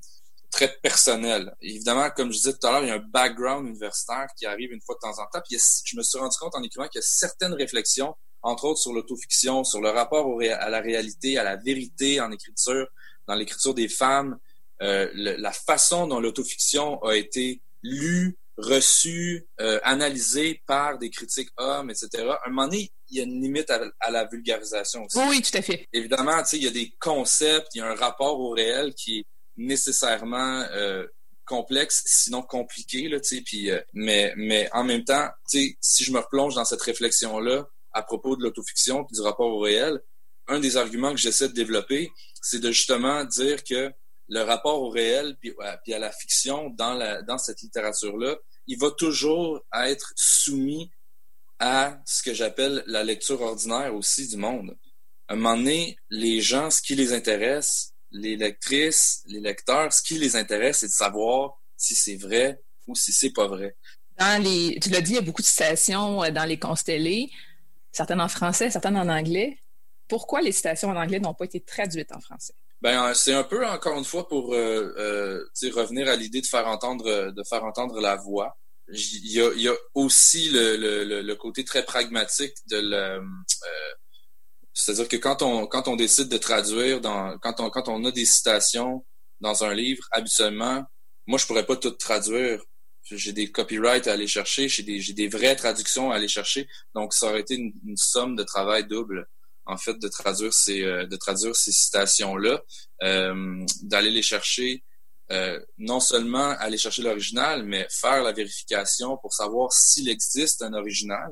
Speaker 5: très personnel. Évidemment, comme je disais tout à l'heure, il y a un background universitaire qui arrive une fois de temps en temps. Puis je me suis rendu compte en écrivant qu'il y a certaines réflexions, entre autres sur l'autofiction, sur le rapport à la réalité, à la vérité en écriture, dans l'écriture des femmes, euh, la façon dont l'autofiction a été lue, reçue, euh, analysée par des critiques hommes, etc. Un moment donné, il y a une limite à, la vulgarisation aussi.
Speaker 2: Oui, tout à fait.
Speaker 5: Évidemment, il y a des concepts, il y a un rapport au réel qui est nécessairement euh, complexe, sinon compliqué. Là, puis, euh, mais, mais en même temps, si je me replonge dans cette réflexion-là à propos de l'autofiction et du rapport au réel, un des arguments que j'essaie de développer, c'est de justement dire que le rapport au réel puis, puis à la fiction dans, la, dans cette littérature-là, il va toujours être soumis à ce que j'appelle la lecture ordinaire aussi du monde. À un moment donné, les gens, ce qui les intéresse, les lectrices, les lecteurs, ce qui les intéresse, c'est de savoir si c'est vrai ou si c'est pas vrai.
Speaker 2: Dans les, tu l'as dit, il y a beaucoup de citations euh, dans les constellés, certaines en français, certaines en anglais. Pourquoi les citations en anglais n'ont pas été traduites en français?
Speaker 5: Ben, c'est un peu encore une fois pour euh, euh, revenir à l'idée de faire entendre de faire entendre la voix. Il y a, y a aussi le, le, le, côté très pragmatique de le, euh, c'est-à-dire que quand on quand on décide de traduire dans quand on quand on a des citations dans un livre, habituellement, moi je pourrais pas tout traduire. J'ai des copyrights à aller chercher, j'ai des j'ai des vraies traductions à aller chercher, donc ça aurait été une, une somme de travail double en fait de traduire ces euh, de traduire ces citations là, euh, d'aller les chercher. Euh, non seulement aller chercher l'original, mais faire la vérification pour savoir s'il existe un original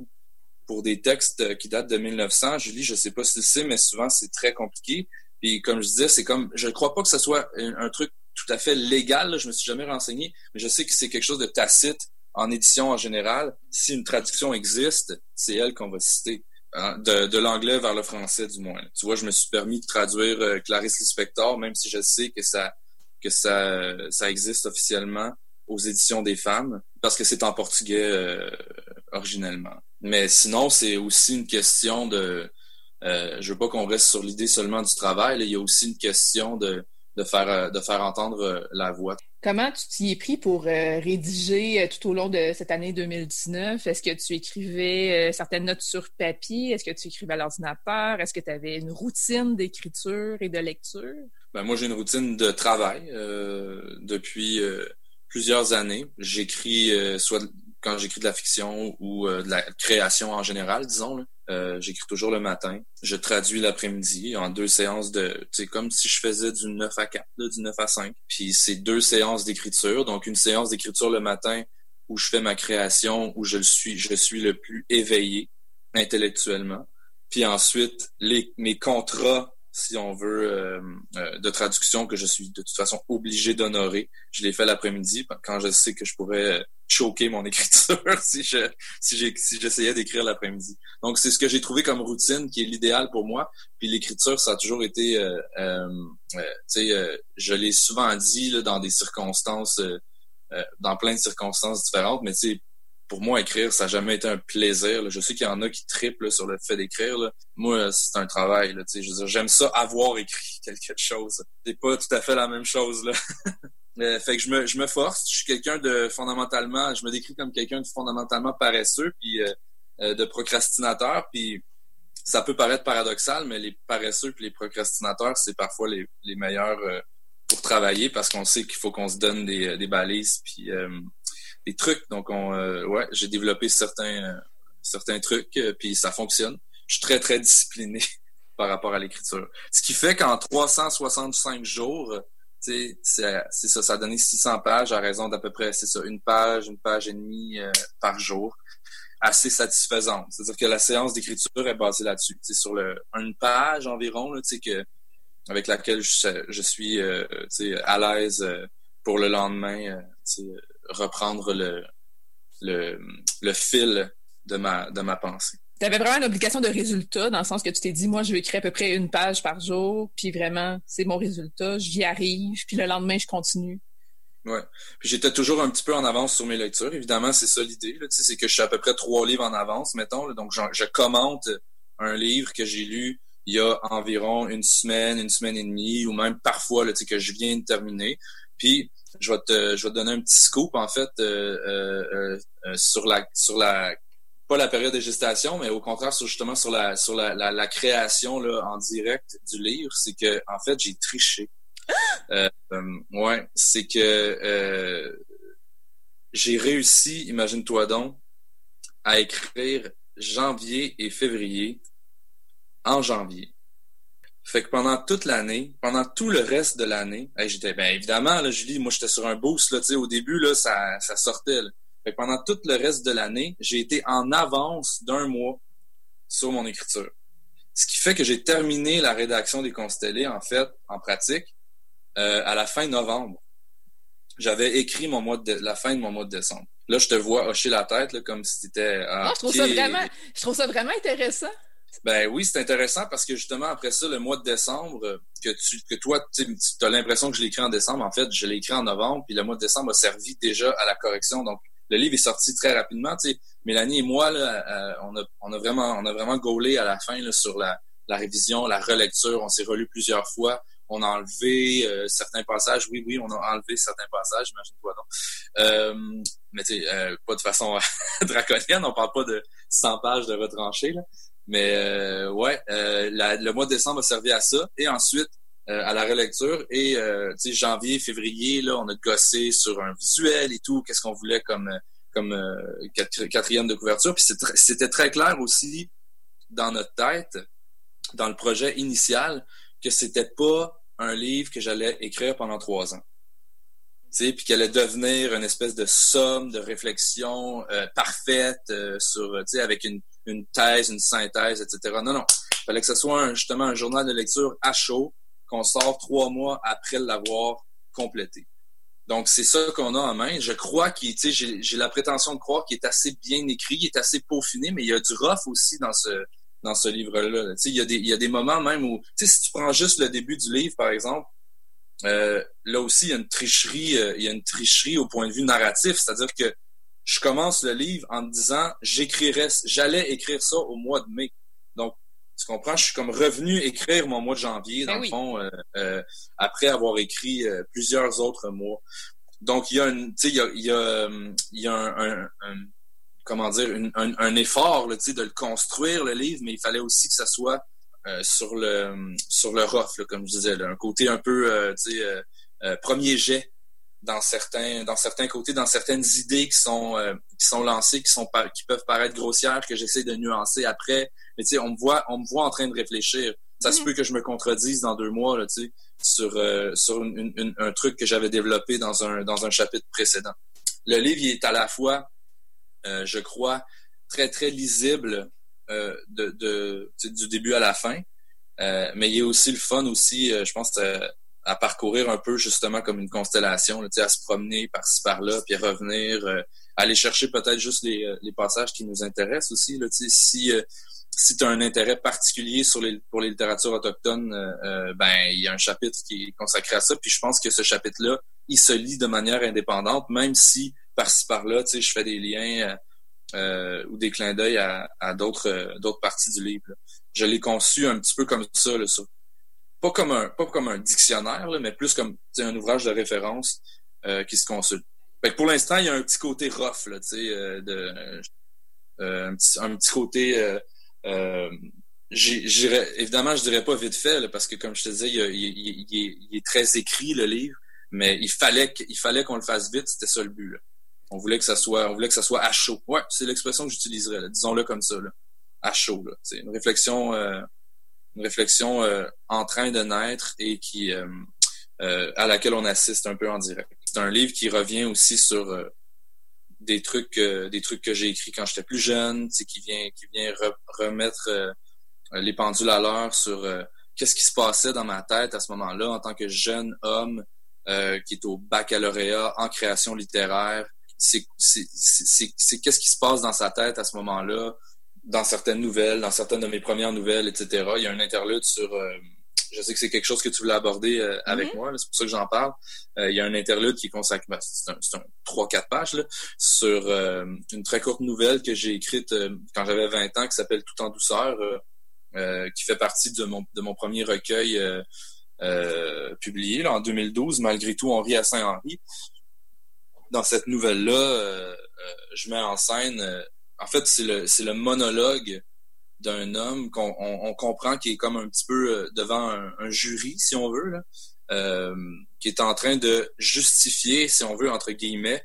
Speaker 5: pour des textes qui datent de 1900. Julie, je sais pas si sais, mais souvent c'est très compliqué. Puis comme je disais, c'est comme, je ne crois pas que ce soit un, truc tout à fait légal. Là, je me suis jamais renseigné, mais je sais que c'est quelque chose de tacite en édition en général. Si une traduction existe, c'est elle qu'on va citer. Hein, de, de l'anglais vers le français du moins. Tu vois, je me suis permis de traduire euh, Clarice Lispector, même si je sais que ça que ça ça existe officiellement aux éditions des femmes, parce que c'est en portugais euh, originellement. Mais sinon, c'est aussi une question de... Euh, je veux pas qu'on reste sur l'idée seulement du travail. Il y a aussi une question de, de, faire, euh, de faire entendre euh, la voix.
Speaker 2: Comment tu t'y es pris pour rédiger tout au long de cette année 2019? Est-ce que tu écrivais certaines notes sur papier? Est-ce que tu écrivais à l'ordinateur? Est-ce que tu avais une routine d'écriture et de lecture?
Speaker 5: Ben, moi, j'ai une routine de travail depuis plusieurs années. J'écris soit quand j'écris de la fiction ou euh, de la création en général, disons. Euh, j'écris toujours le matin. Je traduis l'après-midi en deux séances de... C'est comme si je faisais du 9 à 4, du 9 à 5. Puis c'est deux séances d'écriture. Donc une séance d'écriture le matin où je fais ma création, où je le suis, je suis le plus éveillé intellectuellement. Puis ensuite, les, mes contrats si on veut, euh, euh, de traduction que je suis de toute façon obligé d'honorer. Je l'ai fait l'après-midi quand je sais que je pourrais choquer mon écriture si je si j'essayais d'écrire l'après-midi. Donc c'est ce que j'ai trouvé comme routine qui est l'idéal pour moi. Puis l'écriture ça a toujours été, euh, euh tu sais, je l'ai souvent dit là, dans des circonstances, dans plein de circonstances différentes, mais tu sais pour moi, écrire, ça n'a jamais été un plaisir. Je sais qu'il y en a qui triplent sur le fait d'écrire. Moi, c'est un travail. Là, je veux dire, j'aime ça avoir écrit quelque chose. C'est pas tout à fait la même chose. Là. Euh, fait que je me, je me force. Je suis quelqu'un de fondamentalement, je me décris comme quelqu'un de fondamentalement paresseux, puis euh, euh, de procrastinateur. Puis ça peut paraître paradoxal, mais les paresseux et les procrastinateurs, c'est parfois les, les meilleurs pour travailler parce qu'on sait qu'il faut qu'on se donne des, des balises puis des trucs. Donc, on, euh, ouais, j'ai développé certains, euh, certains trucs, euh, puis ça fonctionne. Je suis très, très discipliné par rapport à l'écriture. Ce qui fait qu'en 365 jours, c'est ça, ça a donné 600 pages à raison d'à peu près, c'est ça, une page, une page et demie par jour. Assez satisfaisante. C'est-à-dire que la séance d'écriture est basée là-dessus. C'est sur le, une page environ, là, que, avec laquelle je, je suis à l'aise pour le lendemain reprendre le, le, le fil de ma, de ma pensée.
Speaker 2: Tu avais vraiment une obligation de résultat, dans le sens que tu t'es dit, moi, je vais écrire à peu près une page par jour, puis vraiment, c'est mon résultat, j'y arrive, puis le lendemain, je continue.
Speaker 5: Ouais. Puis j'étais toujours un petit peu en avance sur mes lectures. Évidemment, c'est ça l'idée. C'est que je suis à peu près trois livres en avance, mettons. Donc, je commente un livre que j'ai lu il y a environ une semaine, une semaine et demie, ou même parfois là, que je viens de terminer. Puis je vais te, je vais te donner un petit scoop en fait euh, euh, euh, sur la sur la pas la période de gestation, mais au contraire sur justement sur la sur la, la, création là, en direct du livre, c'est que en fait j'ai triché. Euh, ouais, c'est que j'ai réussi, imagine-toi donc, à écrire janvier et février en janvier. Fait que pendant toute l'année, pendant tout le reste de l'année, j'étais bien évidemment, là, Julie, moi j'étais sur un boost, là, au début, là, ça, ça sortait. Fait que pendant tout le reste de l'année, j'ai été en avance d'un mois sur mon écriture. Ce qui fait que j'ai terminé la rédaction des constellés, en fait, en pratique, euh, à la fin novembre. J'avais écrit mon mois de la fin de mon mois de décembre. Là, je te vois hocher la tête là, comme si c'était.
Speaker 2: Ah, je trouve ça vraiment, je trouve ça vraiment intéressant
Speaker 5: Ben oui, c'est intéressant parce que justement, après ça, le mois de décembre, que tu que toi, tu as l'impression que je l'ai écrit en décembre. En fait, je l'ai écrit en novembre, puis le mois de décembre a servi déjà à la correction. Donc, le livre est sorti très rapidement. Tu sais, Mélanie et moi, là, euh, on, a, on a vraiment on a vraiment gaulé à la fin là, sur la, la révision, la relecture. On s'est relu plusieurs fois. On a enlevé euh, certains passages. Oui, oui, on a enlevé certains passages, imagine-toi donc. Euh, mais tu sais, euh, pas de façon draconienne. On parle pas de 100 pages de retranché, là. Mais euh, ouais, euh, le mois de décembre a servi à ça. Et ensuite, euh, à la relecture. Et euh, janvier, février, là, on a gossé sur un visuel et tout, qu'est-ce qu'on voulait comme comme quatrième de couverture. Puis c'était très clair aussi dans notre tête, dans le projet initial, que c'était pas un livre que j'allais écrire pendant trois ans puis qu'elle allait devenir une espèce de somme de réflexion euh, parfaite euh, sur, avec une, une thèse, une synthèse, etc. Non, non. Il fallait que ce soit justement un journal de lecture à chaud qu'on sort trois mois après l'avoir complété. Donc, c'est ça qu'on a en main. Je crois qu'il, tu sais, j'ai la prétention de croire qu'il est assez bien écrit, il est assez peaufiné, mais il y a du rough aussi dans ce, dans ce livre-là. Tu sais, il y, a des, il y a des moments même où, tu sais, si tu prends juste le début du livre, par exemple, euh, là aussi, il y a une tricherie, euh, il y a une tricherie au point de vue narratif, c'est-à-dire que je commence le livre en me disant j'écrirais, j'allais écrire ça au mois de mai. Donc, tu comprends, je suis comme revenu écrire mon mois de janvier, dans ben le fond, euh, après avoir écrit plusieurs autres mois. Donc, il y a une, tu sais, il y a, il y a, il y a un, comment dire, un, un, effort, tu sais, de le construire, le livre, mais il fallait aussi que ça soit euh, sur le sur le rough, comme je disais, un côté un peu euh, euh, premier jet dans certains dans certains côtés, dans certaines idées qui sont qui sont lancées, qui sont qui peuvent paraître grossières, que j'essaie de nuancer après. Mais tu sais, on me voit on me voit en train de réfléchir. Ça se mm-hmm. peut que je me contredise dans deux mois, là, tu sais, sur sur un truc que j'avais développé dans un dans un chapitre précédent. Le livre il est à la fois, je crois, très très lisible euh, de, de du début à la fin. Euh, mais il y a aussi le fun aussi, euh, je pense, à parcourir un peu justement comme une constellation, là, à se promener par-ci par-là, puis revenir, aller chercher peut-être juste les, les, passages qui nous intéressent aussi. Là, si si tu as un intérêt particulier sur les, pour les littératures autochtones, ben il y a un chapitre qui est consacré à ça. Puis je pense que ce chapitre-là, il se lit de manière indépendante, même si par-ci par-là, je fais des liens euh, ou des clins d'œil à, d'autres euh, d'autres parties du livre. Je l'ai conçu un petit peu comme ça, là, pas comme un pas comme un dictionnaire, mais plus comme un ouvrage de référence euh, qui se consulte. pour l'instant, il y a un petit côté rough, là, de un petit, un petit côté évidemment, je dirais pas vite fait, parce que comme je te disais, il, est, très écrit le livre, mais il fallait qu'il fallait qu'on le fasse vite, c'était ça le but. Là. On voulait que ça soit, on voulait que ça soit à chaud. Ouais, c'est l'expression que j'utiliserais. Disons-le comme ça, là. à chaud. C'est une réflexion, euh, une réflexion euh, en train de naître et qui, euh, à laquelle on assiste un peu en direct. C'est un livre qui revient aussi sur des trucs, des trucs que j'ai écrits quand j'étais plus jeune, qui vient, qui vient remettre les pendules à l'heure sur qu'est-ce qui se passait dans ma tête à ce moment-là en tant que jeune homme qui est au baccalauréat en création littéraire, c'est qu'est-ce qui se passe dans sa tête à ce moment-là, dans certaines nouvelles, dans certaines de mes premières nouvelles, etc. Il y a un interlude sur... Euh, je sais que c'est quelque chose que tu voulais aborder euh, avec mm-hmm. moi, c'est pour ça que j'en parle. Euh, il y a un interlude qui consacre, ben, c'est un, un 3-4 pages, là, sur une très courte nouvelle que j'ai écrite quand j'avais 20 ans qui s'appelle Tout en douceur, qui fait partie de mon, de mon premier recueil publié là, en 2012, Malgré tout, on rit à Saint-Henri dans cette nouvelle-là, euh, euh, je mets en scène, euh, en fait, c'est le, le monologue d'un homme qu'on on, comprend qui est comme un petit peu devant un, jury, si on veut, là, qui est en train de justifier, si on veut, entre guillemets,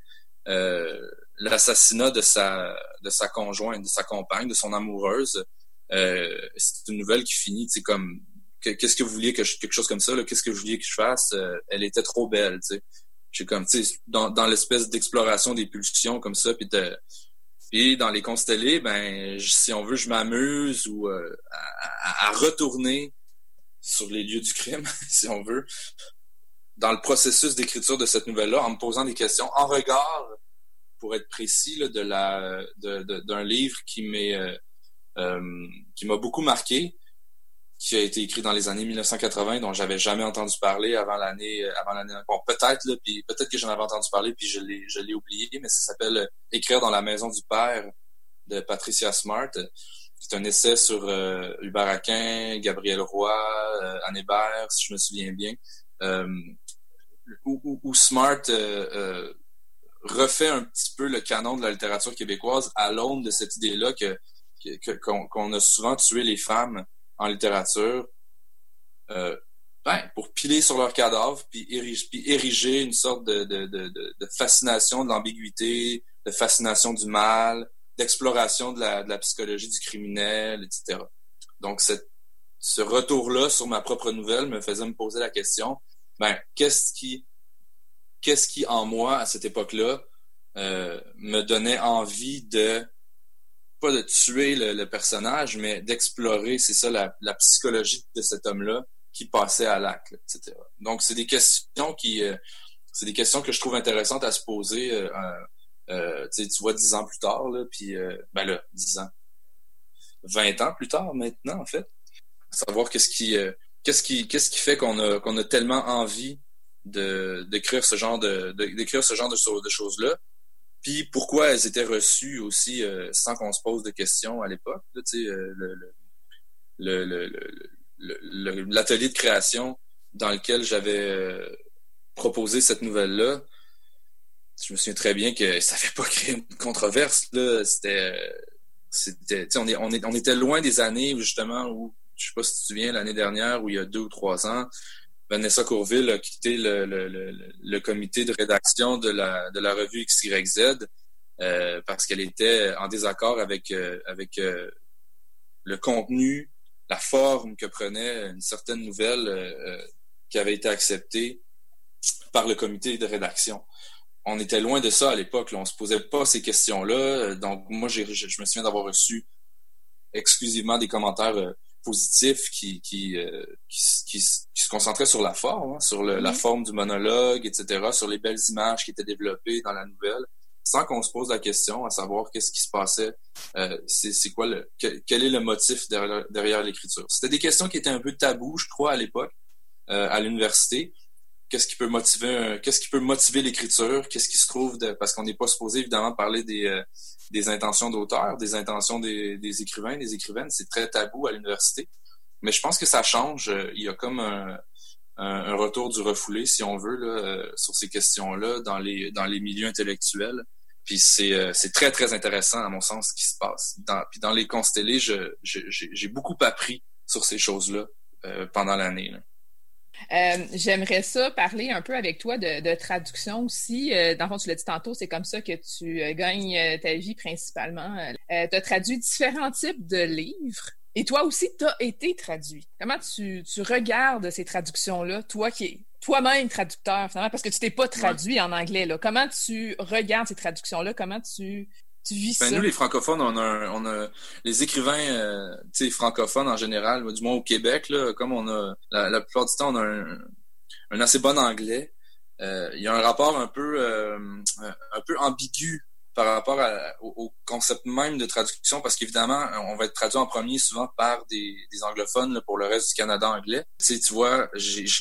Speaker 5: l'assassinat de sa, de sa conjointe, de sa compagne, de son amoureuse. c'est une nouvelle qui finit, c'est comme qu'est-ce que vous vouliez que je, quelque chose comme ça, qu'est-ce que vous vouliez que je fasse? elle était trop belle, tu sais j'ai comme tu sais dans, dans l'espèce d'exploration des pulsions comme ça puis de puis dans les constellés ben si on veut je m'amuse ou euh, à, retourner sur les lieux du crime si on veut dans le processus d'écriture de cette nouvelle là en me posant des questions en regard pour être précis là, de la d'un de, livre qui m'est euh, qui m'a beaucoup marqué, qui a été écrit dans les années 1980, dont j'avais jamais entendu parler avant l'année, avant l'année. Bon, peut-être là, puis peut-être que j'en avais entendu parler, puis je l'ai, je l'ai oublié, mais ça s'appelle Écrire dans la maison du père de Patricia Smart. C'est un essai sur euh, Hubert Aquin, Gabriel Roy, euh, Anne Hébert, si je me souviens bien, euh, où, Smart euh, refait un petit peu le canon de la littérature québécoise à l'aune de cette idée-là que qu'on a souvent tué les femmes en littérature ben, pour piler sur leur cadavre puis ériger, une sorte de, fascination de l'ambiguïté, de fascination du mal, d'exploration de la, psychologie du criminel, etc. Donc, ce retour-là sur ma propre nouvelle me faisait me poser la question, ben, qu'est-ce qui, qu'est-ce qui en moi, à cette époque-là, euh, me donnait envie de, pas de tuer le, personnage, mais d'explorer, c'est ça, la, psychologie de cet homme-là qui passait à l'acte, etc. Donc, c'est des questions qui, euh, c'est des questions que je trouve intéressantes à se poser euh, euh, tu vois, dix ans plus tard, là, puis, ben là, dix ans, vingt ans plus tard maintenant, en fait, savoir qu'est-ce qui, qu'est-ce qui, qui fait qu'on a, qu'on a tellement envie d'écrire ce genre de, d'écrire ce genre de, de choses-là, puis pourquoi elles étaient reçues aussi sans qu'on se pose de questions à l'époque, tu sais, le, le, l'atelier de création dans lequel j'avais proposé cette nouvelle-là, je me souviens très bien que ça fait pas créer une controverse. Là. C'était, c'était, on, est, on, est, on était loin des années justement où, je sais pas si tu te souviens, l'année dernière, où il y a deux ou trois ans, Vanessa Courville a quitté le, comité de rédaction de la, de la revue XYZ euh, parce qu'elle était en désaccord avec, euh, euh, le contenu, la forme que prenait une certaine nouvelle qui avait été acceptée par le comité de rédaction on était loin de ça à l'époque. On se posait pas ces questions-là. Donc, moi, je, me souviens d'avoir reçu exclusivement des commentaires euh, positifs qui, qui, euh, qui, se concentraient sur la forme, hein, sur le, la forme du monologue, etc., sur les belles images qui étaient développées dans la nouvelle, sans qu'on se pose la question à savoir qu'est-ce qui se passait, euh, c'est, c'est quoi le, quel est le motif derrière, derrière l'écriture. C'était des questions qui étaient un peu tabous, je crois, à l'époque, à l'université qu'est-ce qui peut motiver qu'est-ce qui peut motiver l'écriture, qu'est-ce qui se trouve de, parce qu'on n'est pas supposé évidemment parler des, euh, des intentions d'auteur, des intentions des, des, écrivains, des écrivaines, c'est très tabou à l'université. Mais je pense que ça change. Il y a comme un, un, retour du refoulé, si on veut, là, euh, sur ces questions-là dans les dans les milieux intellectuels. Puis c'est euh, c'est très très intéressant à mon sens ce qui se passe. Dans, puis dans les constellés, je, j'ai beaucoup appris sur ces choses-là pendant l'année. Là.
Speaker 2: Euh, j'aimerais ça parler un peu avec toi de, traduction aussi. Euh, dans le fond, tu l'as dit tantôt, c'est comme ça que tu euh, gagnes ta vie principalement. tu as traduit différents types de livres. Et toi aussi, tu as été traduit. Comment tu, regardes ces traductions-là, toi qui es toi-même traducteur, finalement, parce que tu t'es pas traduit en anglais. Là. Comment tu regardes ces traductions-là? Comment tu tu vis
Speaker 5: ben, Nous, les francophones, on a, on a les écrivains euh, francophones en général, du moins au Québec, là, comme on a la, plupart du temps, on a un, assez bon anglais. Euh, il y a un rapport un peu euh, un peu ambigu par rapport au, concept même de traduction, parce qu'évidemment, on va être traduit en premier souvent par des, des anglophones pour le reste du Canada anglais. Tu sais, tu vois,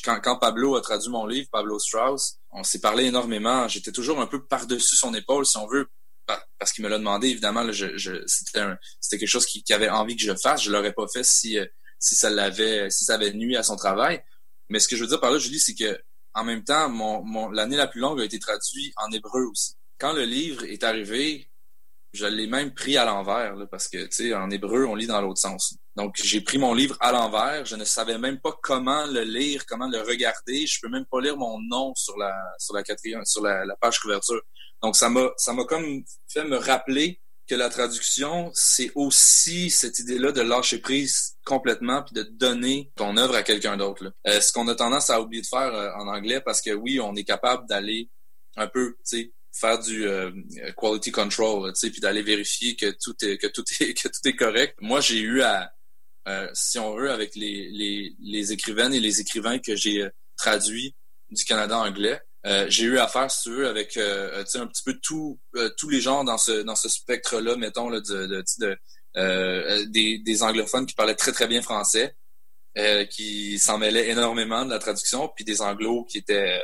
Speaker 5: quand, quand Pablo a traduit mon livre, Pablo Strauss, on s'est parlé énormément. J'étais toujours un peu par-dessus son épaule, si on veut, parce qu'il me l'a demandé, évidemment, c'était quelque chose qu'il avait envie que je fasse. Je l'aurais pas fait si, euh, ça l'avait, si avait nuit à son travail. Mais ce que je veux dire par là, Julie, c'est que en même temps, l'année la plus longue a été traduite en hébreu aussi. Quand le livre est arrivé, je l'ai même pris à l'envers, parce que, tu sais, en hébreu, on lit dans l'autre sens. Donc, j'ai pris mon livre à l'envers. Je ne savais même pas comment le lire, comment le regarder. Je peux même pas lire mon nom sur la page couverture. Donc, ça m'a, ça m'a comme fait me rappeler que la traduction, c'est aussi cette idée-là de lâcher prise complètement puis de donner ton œuvre à quelqu'un d'autre. Euh, ce qu'on a tendance à oublier de faire euh, en anglais parce que oui, on est capable d'aller un peu, tu sais, faire du euh, quality control, tu sais, puis d'aller vérifier que tout est que tout est que tout est correct. Moi, j'ai eu à si on veut avec les, les les écrivaines et les écrivains que j'ai traduits du Canada anglais, euh, j'ai eu affaire, si tu veux, avec euh, un petit peu tout, euh, tous les genres dans ce dans ce spectre-là, mettons, là, de, de, des, des anglophones qui parlaient très très bien français, qui s'en mêlaient énormément de la traduction, puis des anglos qui étaient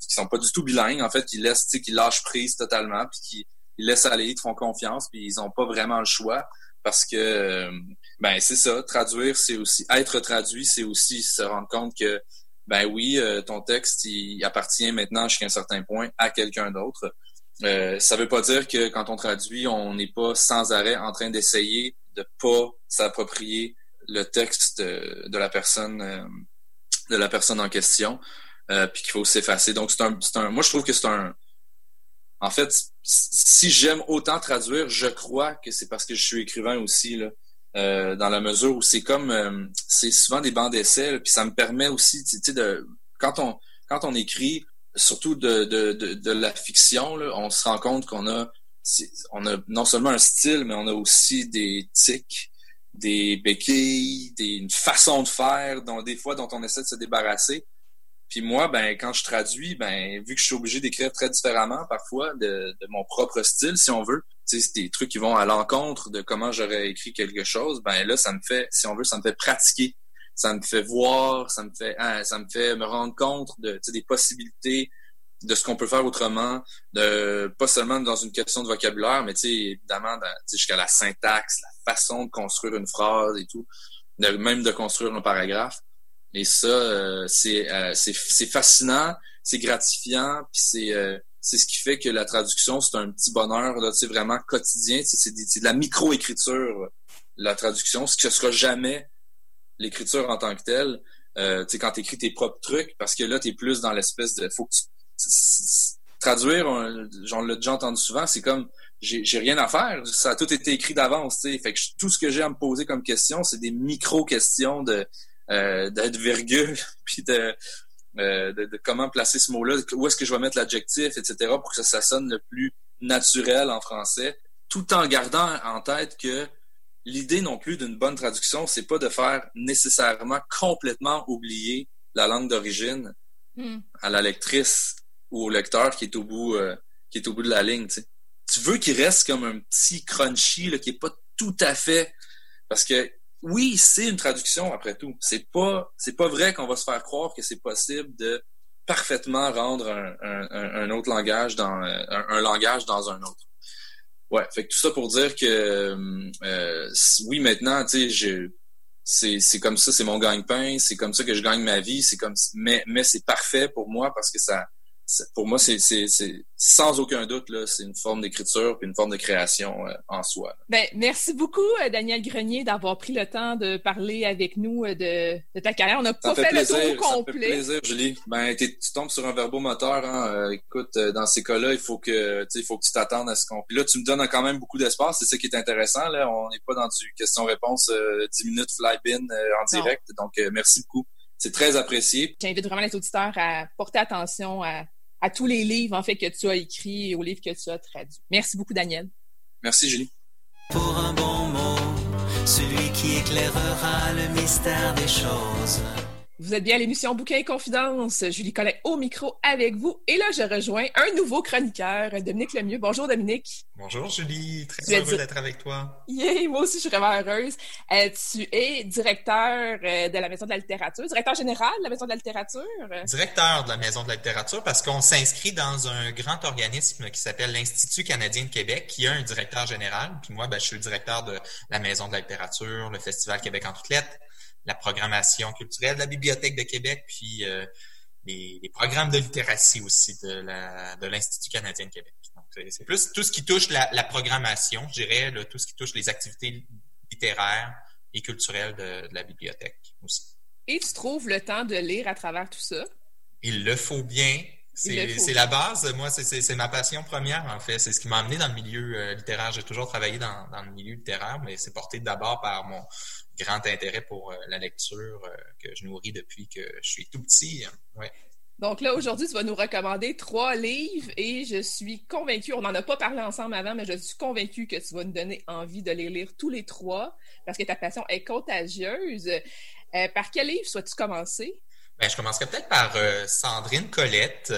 Speaker 5: qui sont pas du tout bilingues en fait, qui laissent, qui lâchent prise totalement, puis qui ils laissent aller, ils te font confiance, puis ils ont pas vraiment le choix parce que ben c'est ça, traduire c'est aussi être traduit, c'est aussi se rendre compte que ben oui, euh, ton texte il appartient maintenant jusqu'à un certain point à quelqu'un d'autre. Euh, ça veut pas dire que quand on traduit, on n'est pas sans arrêt en train d'essayer de pas s'approprier le texte de, la personne euh, de la personne en question, euh, puis qu'il faut s'effacer. Donc c'est un, un, moi je trouve que c'est un en fait, si j'aime autant traduire, je crois que c'est parce que je suis écrivain aussi, là, euh, dans la mesure où c'est comme, euh, c'est souvent des bancs d'essai, puis ça me permet aussi, tu sais, de, quand on, quand on écrit, surtout de, de, de, la fiction, là, on se rend compte qu'on a, on a non seulement un style, mais on a aussi des tics, des béquilles, des, une façon de faire, dont des fois dont on essaie de se débarrasser. Puis moi, ben, quand je traduis, ben, vu que je suis obligé d'écrire très différemment parfois de, de, mon propre style, si on veut, c'est des trucs qui vont à l'encontre de comment j'aurais écrit quelque chose, ben là, ça me fait, si on veut, ça me fait pratiquer. Ça me fait voir, ça me fait, hein, ça me fait me rendre compte de, des possibilités de ce qu'on peut faire autrement, de pas seulement dans une question de vocabulaire, mais évidemment jusqu'à la syntaxe, la façon de construire une phrase et tout, même de construire un paragraphe. Et ça, euh, euh, c'est fascinant, c'est gratifiant, puis c'est euh, c'est ce qui fait que la traduction, c'est un petit bonheur là, vraiment quotidien. C'est de la micro-écriture, la traduction, ce que sera jamais l'écriture en tant que telle. Euh, quand tu écris tes propres trucs, parce que là, tu es plus dans l'espèce de... faut que tu, Traduire, j'en l'ai déjà entendu souvent, c'est comme j'ai rien à faire. Ça a tout été écrit d'avance. Fait que tout ce que j'ai à me poser comme question, c'est des micro-questions de euh, d'être virgule, puis euh, de, de, comment placer ce mot-là, où est-ce que je vais mettre l'adjectif, etc., pour que ça, sonne le plus naturel en français, tout en gardant en tête que l'idée non plus d'une bonne traduction, c'est pas de faire nécessairement complètement oublier la langue d'origine hmm. à la lectrice ou au lecteur qui est au bout, euh, qui est au bout de la ligne. Tu veux qu'il reste comme un petit crunchy là, qui est pas tout à fait parce que oui, c'est une traduction après tout. C'est pas, c'est pas vrai qu'on va se faire croire que c'est possible de parfaitement rendre un, autre langage dans un, langage dans un autre. Ouais, fait que tout ça pour dire que euh, oui, maintenant, tu sais, c'est, c'est comme ça, c'est mon gagne-pain, c'est comme ça que je gagne ma vie, c'est comme mais mais c'est parfait pour moi parce que ça pour moi, c'est sans aucun doute, c'est une forme d'écriture et une forme de création euh, en soi.
Speaker 2: Ben, merci beaucoup, euh, Daniel Grenier, d'avoir pris le temps de parler avec nous euh, de, de ta carrière. On n'a pas fait, le tour complet. Ça fait
Speaker 5: plaisir, Julie. Ben, tu tombes sur un verbomoteur. Hein. écoute, dans ces cas-là, il faut que il faut que tu t'attendes à ce qu'on. Puis là, tu me donnes quand même beaucoup d'espace. C'est ça qui est intéressant. Là, on n'est pas dans du question-réponse 10 minutes fly-bin en direct. Donc, merci beaucoup. C'est très apprécié.
Speaker 2: J'invite vraiment les auditeurs à porter attention à à tous les livres en fait que tu as écrits et aux livres que tu as traduits. Merci beaucoup, Daniel.
Speaker 5: Merci, Julie.
Speaker 6: Pour un bon mot, celui qui éclairera le mystère des choses.
Speaker 2: Vous êtes bien à l'émission Bouquin et Confidence. Julie Collet au micro avec vous. Et là, je rejoins un nouveau chroniqueur, Dominique Lemieux. Bonjour, Dominique.
Speaker 7: Bonjour, Julie. Très heureux d'être avec toi.
Speaker 2: Yeah, moi aussi, je suis vraiment heureuse. Euh, tu es directeur euh, de la Maison de la littérature, directeur général de la Maison de la littérature?
Speaker 7: Directeur de la Maison de la littérature parce qu'on s'inscrit dans un grand organisme qui s'appelle l'Institut canadien de Québec, qui a un directeur général. Puis moi, ben, je suis le directeur de la Maison de la littérature, le Festival Québec en toutes lettres la programmation culturelle de la Bibliothèque de Québec, puis euh, les, programmes de littératie aussi de l'Institut canadien de Québec. Donc, c'est plus tout ce qui touche la, programmation, je dirais, tout ce qui touche les activités littéraires et culturelles de, la bibliothèque aussi.
Speaker 2: Et tu trouves le temps de lire à travers tout ça?
Speaker 7: Il le faut bien. C'est la base. Moi, c'est ma passion première, en fait. C'est ce qui m'a amené dans le milieu euh, littéraire. J'ai toujours travaillé dans, dans, le milieu littéraire, mais c'est porté d'abord par mon, grand intérêt pour euh, la lecture euh, que je nourris depuis que je suis tout petit. Ouais.
Speaker 2: Donc là, aujourd'hui, tu vas nous recommander trois livres et je suis convaincue, on n'en a pas parlé ensemble avant, mais je suis convaincue que tu vas nous donner envie de les lire tous les trois parce que ta passion est contagieuse. Par quel livre souhaites-tu commencer?
Speaker 7: Ben, je commencerai peut-être par Sandrine Colette.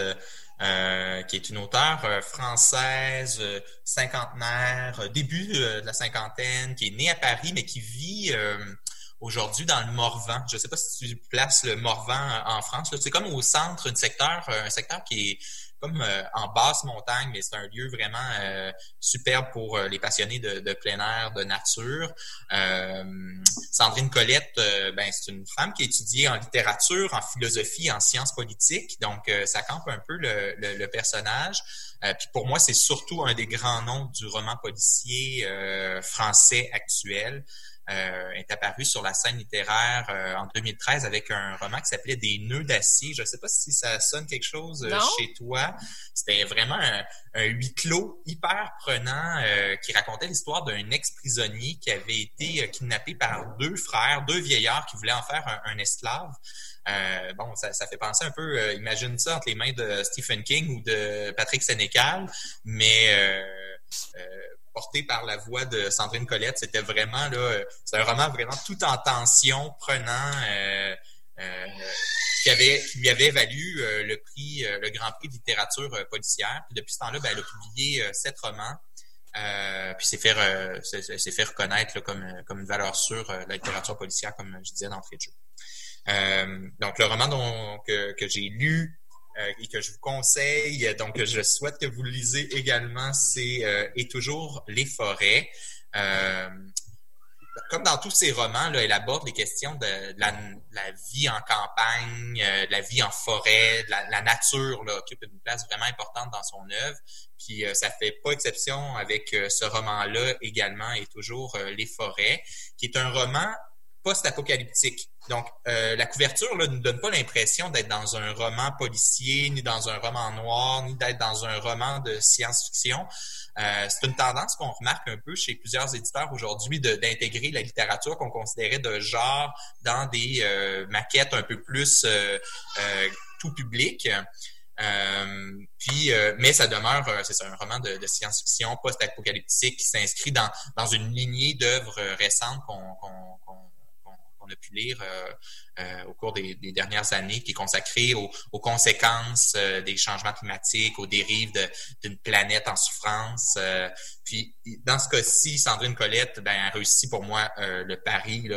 Speaker 7: qui est une auteure française, cinquantenaire, début de la cinquantaine, qui est née à Paris, mais qui vit aujourd'hui dans le Morvan. Je ne sais pas si tu places le Morvan en France. C'est comme au centre, un secteur, un secteur qui est comme euh, en basse montagne, mais c'est un lieu vraiment euh, superbe pour euh, les passionnés de, plein air, de nature. Sandrine Colette, ben, c'est une femme qui étudie en littérature, en philosophie, en sciences politiques, donc ça campe un peu le, le, le personnage. puis pour moi, c'est surtout un des grands noms du roman policier français actuel. Euh, est apparu sur la scène littéraire euh, en 2013 avec un roman qui s'appelait Des nœuds d'acier. Je ne sais pas si ça sonne quelque chose euh, chez toi. C'était vraiment un, huis clos hyper prenant qui racontait l'histoire d'un ex-prisonnier qui avait été kidnappé par deux frères, deux vieillards qui voulaient en faire un, esclave. bon, ça, ça, fait penser un peu, imagine ça entre les mains de Stephen King ou de Patrick Sénécal, mais par la voix de Sandrine Colette. C'était vraiment là, c'est un roman vraiment tout en tension, prenant, euh, euh, qui lui avait valu euh, le prix, le Grand Prix de littérature policière. Puis depuis ce temps-là, ben, elle a publié sept romans. puis c'est fait, fait reconnaître comme, comme une valeur sûre la littérature policière, comme je disais d'entrée de jeu. donc le roman dont, que, j'ai lu euh, et que je vous conseille, donc je souhaite que vous le lisez également, c'est euh, Et toujours les forêts. Euh, comme dans tous ces romans, là, elle aborde les questions de, la, vie en campagne, de la vie en forêt, la, la, nature là, occupe une place vraiment importante dans son œuvre. Puis ça fait pas exception avec ce roman-là également et toujours Les forêts, qui est un roman post-apocalyptique. Donc, euh, la couverture ne donne pas l'impression d'être dans un roman policier, ni dans un roman noir, ni d'être dans un roman de science-fiction. Euh, c'est une tendance qu'on remarque un peu chez plusieurs éditeurs aujourd'hui d'intégrer la littérature qu'on considérait de genre dans des euh, maquettes un peu plus tout public. puis, mais ça demeure, c'est un roman de, science-fiction post-apocalyptique qui s'inscrit dans, dans une lignée d'œuvres récentes qu'on a pu lire euh, euh, au cours des, dernières années, qui est consacré aux, conséquences euh, des changements climatiques, aux dérives d'une planète en souffrance. puis, dans ce cas-ci, Sandrine Colette, ben, a réussi pour moi le pari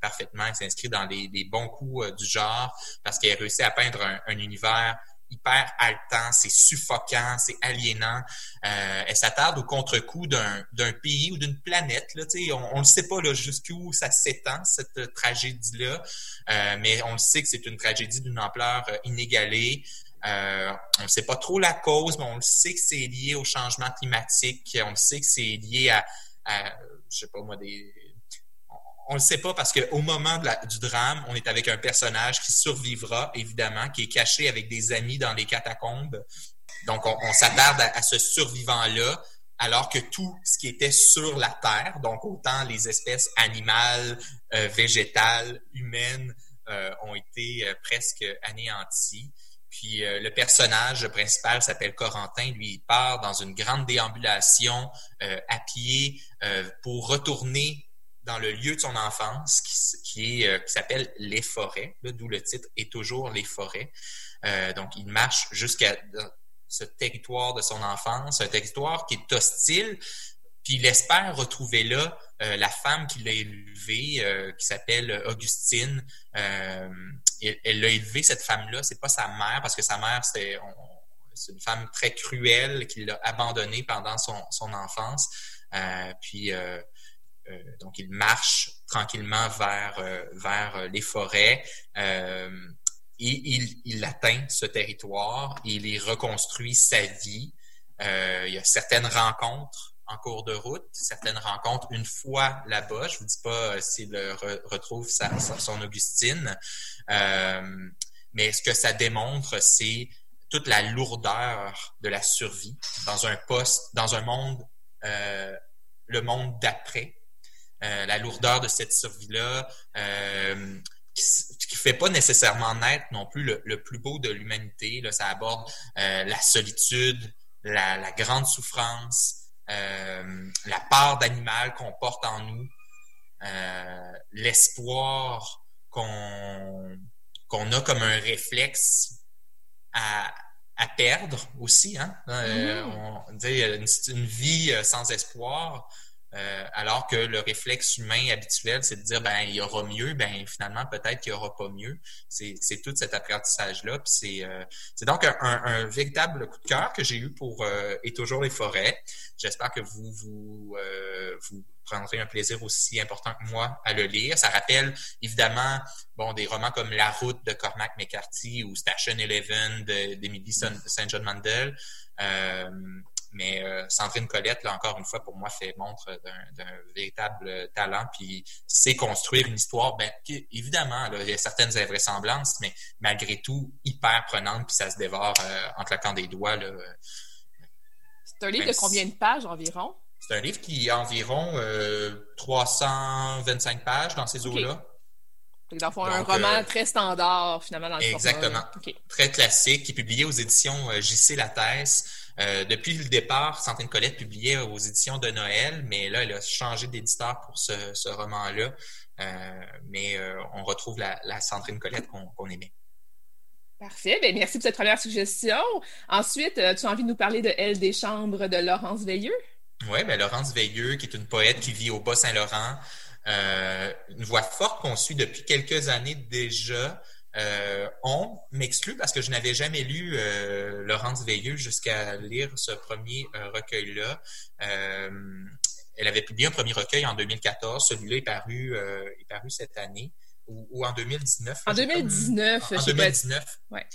Speaker 7: parfaitement. Elle s'inscrit dans les, bons coups du genre parce qu'elle a réussi à peindre un univers hyper haletant, c'est suffocant, c'est aliénant. Euh, elle s'attarde au contre-coup d'un pays ou d'une planète. Là, on ne sait pas jusqu'où ça s'étend, cette tragédie-là, euh, mais on le sait que c'est une tragédie d'une ampleur euh, inégalée. Euh, on ne sait pas trop la cause, mais on le sait que c'est lié au changement climatique. On le sait que c'est lié à, à, je sais pas moi, des, on ne le sait pas parce qu'au moment du drame, on est avec un personnage qui survivra, évidemment, qui est caché avec des amis dans les catacombes. Donc, on, s'attarde à, ce survivant-là, alors que tout ce qui était sur la Terre, donc autant les espèces animales, euh, végétales, humaines, euh, ont été euh, presque anéanties. Puis le personnage principal s'appelle Corentin. Lui, il part dans une grande déambulation à pied pour retourner dans le lieu de son enfance qui, euh, qui s'appelle Les Forêts, d'où le titre est toujours Les Forêts. Euh, donc, il marche jusqu'à ce territoire de son enfance, un territoire qui est hostile, puis il espère retrouver là euh, la femme qui l'a élevé, qui s'appelle Augustine. elle l'a élevé, cette femme-là, c'est pas sa mère, parce que sa mère, c'est une femme très cruelle qui l'a abandonnée pendant son, son enfance. puis donc, il marche tranquillement vers, euh, euh, les forêts. et il, atteint ce territoire, il y reconstruit sa vie. il y a certaines rencontres en cours de route, certaines rencontres une fois là-bas. Je vous dis pas s'il retrouve son Augustine, mais ce que ça démontre, c'est toute la lourdeur de la survie dans un poste, dans un monde, le monde d'après, euh, la lourdeur de cette survie-là, euh, qui ne fait pas nécessairement naître non plus le, plus beau de l'humanité. Ça aborde euh, la solitude, la, grande souffrance, la part d'animal qu'on porte en nous, l'espoir qu'on qu'on a comme un réflexe à, à perdre aussi. Hein? Euh,
Speaker 2: Mhm.
Speaker 7: on dit une, une vie euh, sans espoir, euh, alors que le réflexe humain habituel, c'est de dire ben il y aura mieux, ben finalement peut-être qu'il y aura pas mieux. C'est tout cet apprentissage-là. C'est euh, donc un, un- véritable coup de cœur que j'ai eu pour euh, Et toujours les forêts. J'espère que vous vous euh, vous prendrez un plaisir aussi important que moi à le lire. Ça rappelle évidemment bon des romans comme La Route de Cormac McCarthy ou Station Eleven de- d'Emily Saint- Saint John Mandel. Euh, mais euh, Sandrine Colette, là encore une fois, pour moi, fait montre d'un véritable talent. Puis c'est construire une histoire, ben qui, évidemment, là, il y a certaines invraisemblances, mais malgré tout hyper prenante, puis ça se dévore euh, en claquant des doigts. Là.
Speaker 2: C'est un livre de combien de pages environ?
Speaker 7: C'est un livre qui a environ euh, 325 pages dans ces eaux-là.
Speaker 2: Que Dans un
Speaker 7: Donc,
Speaker 2: roman
Speaker 7: euh,
Speaker 2: très standard, finalement, dans le
Speaker 7: Exactement. très classique, qui est publié aux éditions euh, JC Lattès. Euh, depuis le départ, Sandrine Colette publiait aux éditions de Noël, mais là, elle a changé d'éditeur pour ce, ce roman-là. Euh, mais euh, on retrouve la, la Sandrine Colette qu'on aimait.
Speaker 2: Parfait. Ben, merci pour cette première suggestion. Ensuite, tu as envie de nous parler de Elle des chambres de Laurence Veilleux?
Speaker 7: Oui, ben Laurence Veilleux, qui est une poète qui vit au Bas-Saint-Laurent, une voix forte qu'on suit depuis quelques années déjà. Euh, on m'exclut parce que je n'avais jamais lu euh, Laurence Veilleux jusqu'à lire ce premier euh, recueil-là. Elle avait publié un premier recueil en 2014. Celui-là est paru, est paru cette année ou, ou en 2019.
Speaker 2: En
Speaker 7: J'ai comme-
Speaker 2: 2019,
Speaker 7: en
Speaker 2: pas.
Speaker 7: 2019.
Speaker 2: Ouais.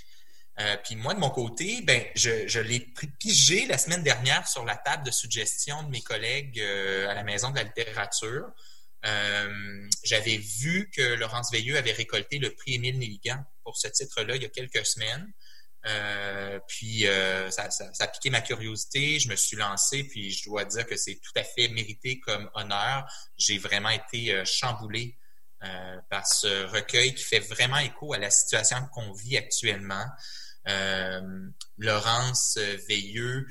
Speaker 7: Euh, puis moi, de mon côté, ben, je, je l'ai pigé la semaine dernière sur la table de suggestions de mes collègues euh, à la Maison de la littérature. Euh, J'avais vu que Laurence Veilleux avait récolté le prix Émile Nelligan pour ce titre-là il y a quelques semaines. Euh, puis euh, ça, a piqué ma curiosité, je me suis lancé, puis je dois dire que c'est tout à fait mérité comme honneur. J'ai vraiment été chamboulé par ce recueil qui fait vraiment écho à la situation qu'on vit actuellement. Laurence Veilleux